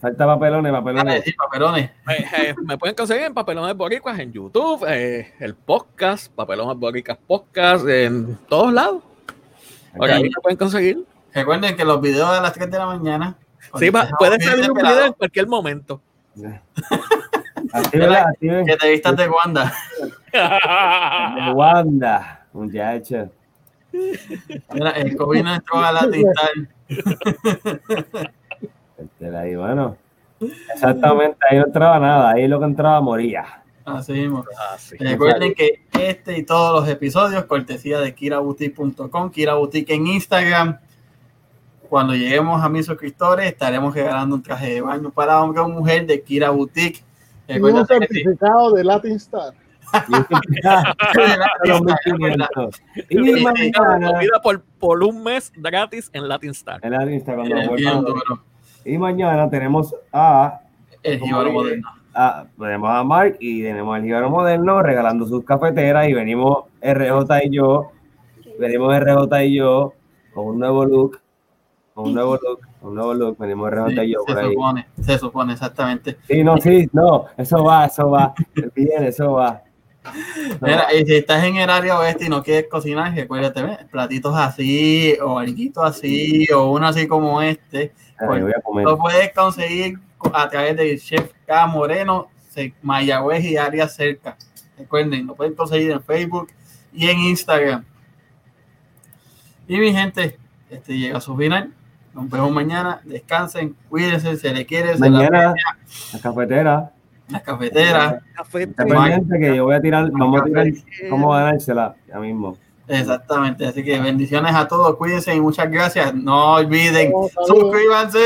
Falta papelones, papelones. sí, paperones. Eh, eh, me pueden conseguir en Papelones Boricuas en YouTube, eh, el podcast, Papelones Boricas Podcast, en todos lados. Por ahí me pueden conseguir. Recuerden que los videos de las 3 de la mañana. Sí, va- puede salir un video en cualquier momento. Que te vistas de Wanda. De Wanda, muchacho. Mira, el COVID no entró a la tinta. Este, ahí, bueno. Exactamente, ahí no entraba nada. Ahí lo que entraba moría. Así mismo. Ah, sí. Recuerden que este y todos los episodios, cortesía de kiraboutique.com, Kira Boutique en Instagram. Cuando lleguemos a mil suscriptores, estaremos regalando un traje de baño para hombre o mujer de Kira Boutique. Y un Recuerden que sí. certificado de Latin Star. y mañana, por, por un mes gratis en Latin Star. en la Insta, cuando duro. y mañana tenemos a, El moderno. a- tenemos a Mark y tenemos al Gigaro Moderno regalando sus cafeteras y venimos RJ y yo, venimos RJ y yo con un nuevo look, con un nuevo look, un nuevo look, venimos RJ y yo Sí, por se ahí. supone, se supone exactamente. Sí, no, sí, no, eso va, eso va, bien, eso va. Mira, y si estás en el área oeste y no quieres cocinar, recuérdate, platitos así, o alquitos así, o uno así como este, ay, lo puedes conseguir a través del chef K Moreno, Mayagüez y áreas cerca. Recuerden, lo pueden conseguir en Facebook y en Instagram. Y mi gente, este llega a su final. Nos vemos mañana. Descansen, cuídense, se le quiere, la Mañana, aprecia, la cafetera, la cafetera. Mike. pendiente que yo voy a tirar, vamos a tirar cómo ganársela ya mismo. Exactamente, así que bendiciones a todos, cuídense y muchas gracias. No olviden, suscríbanse.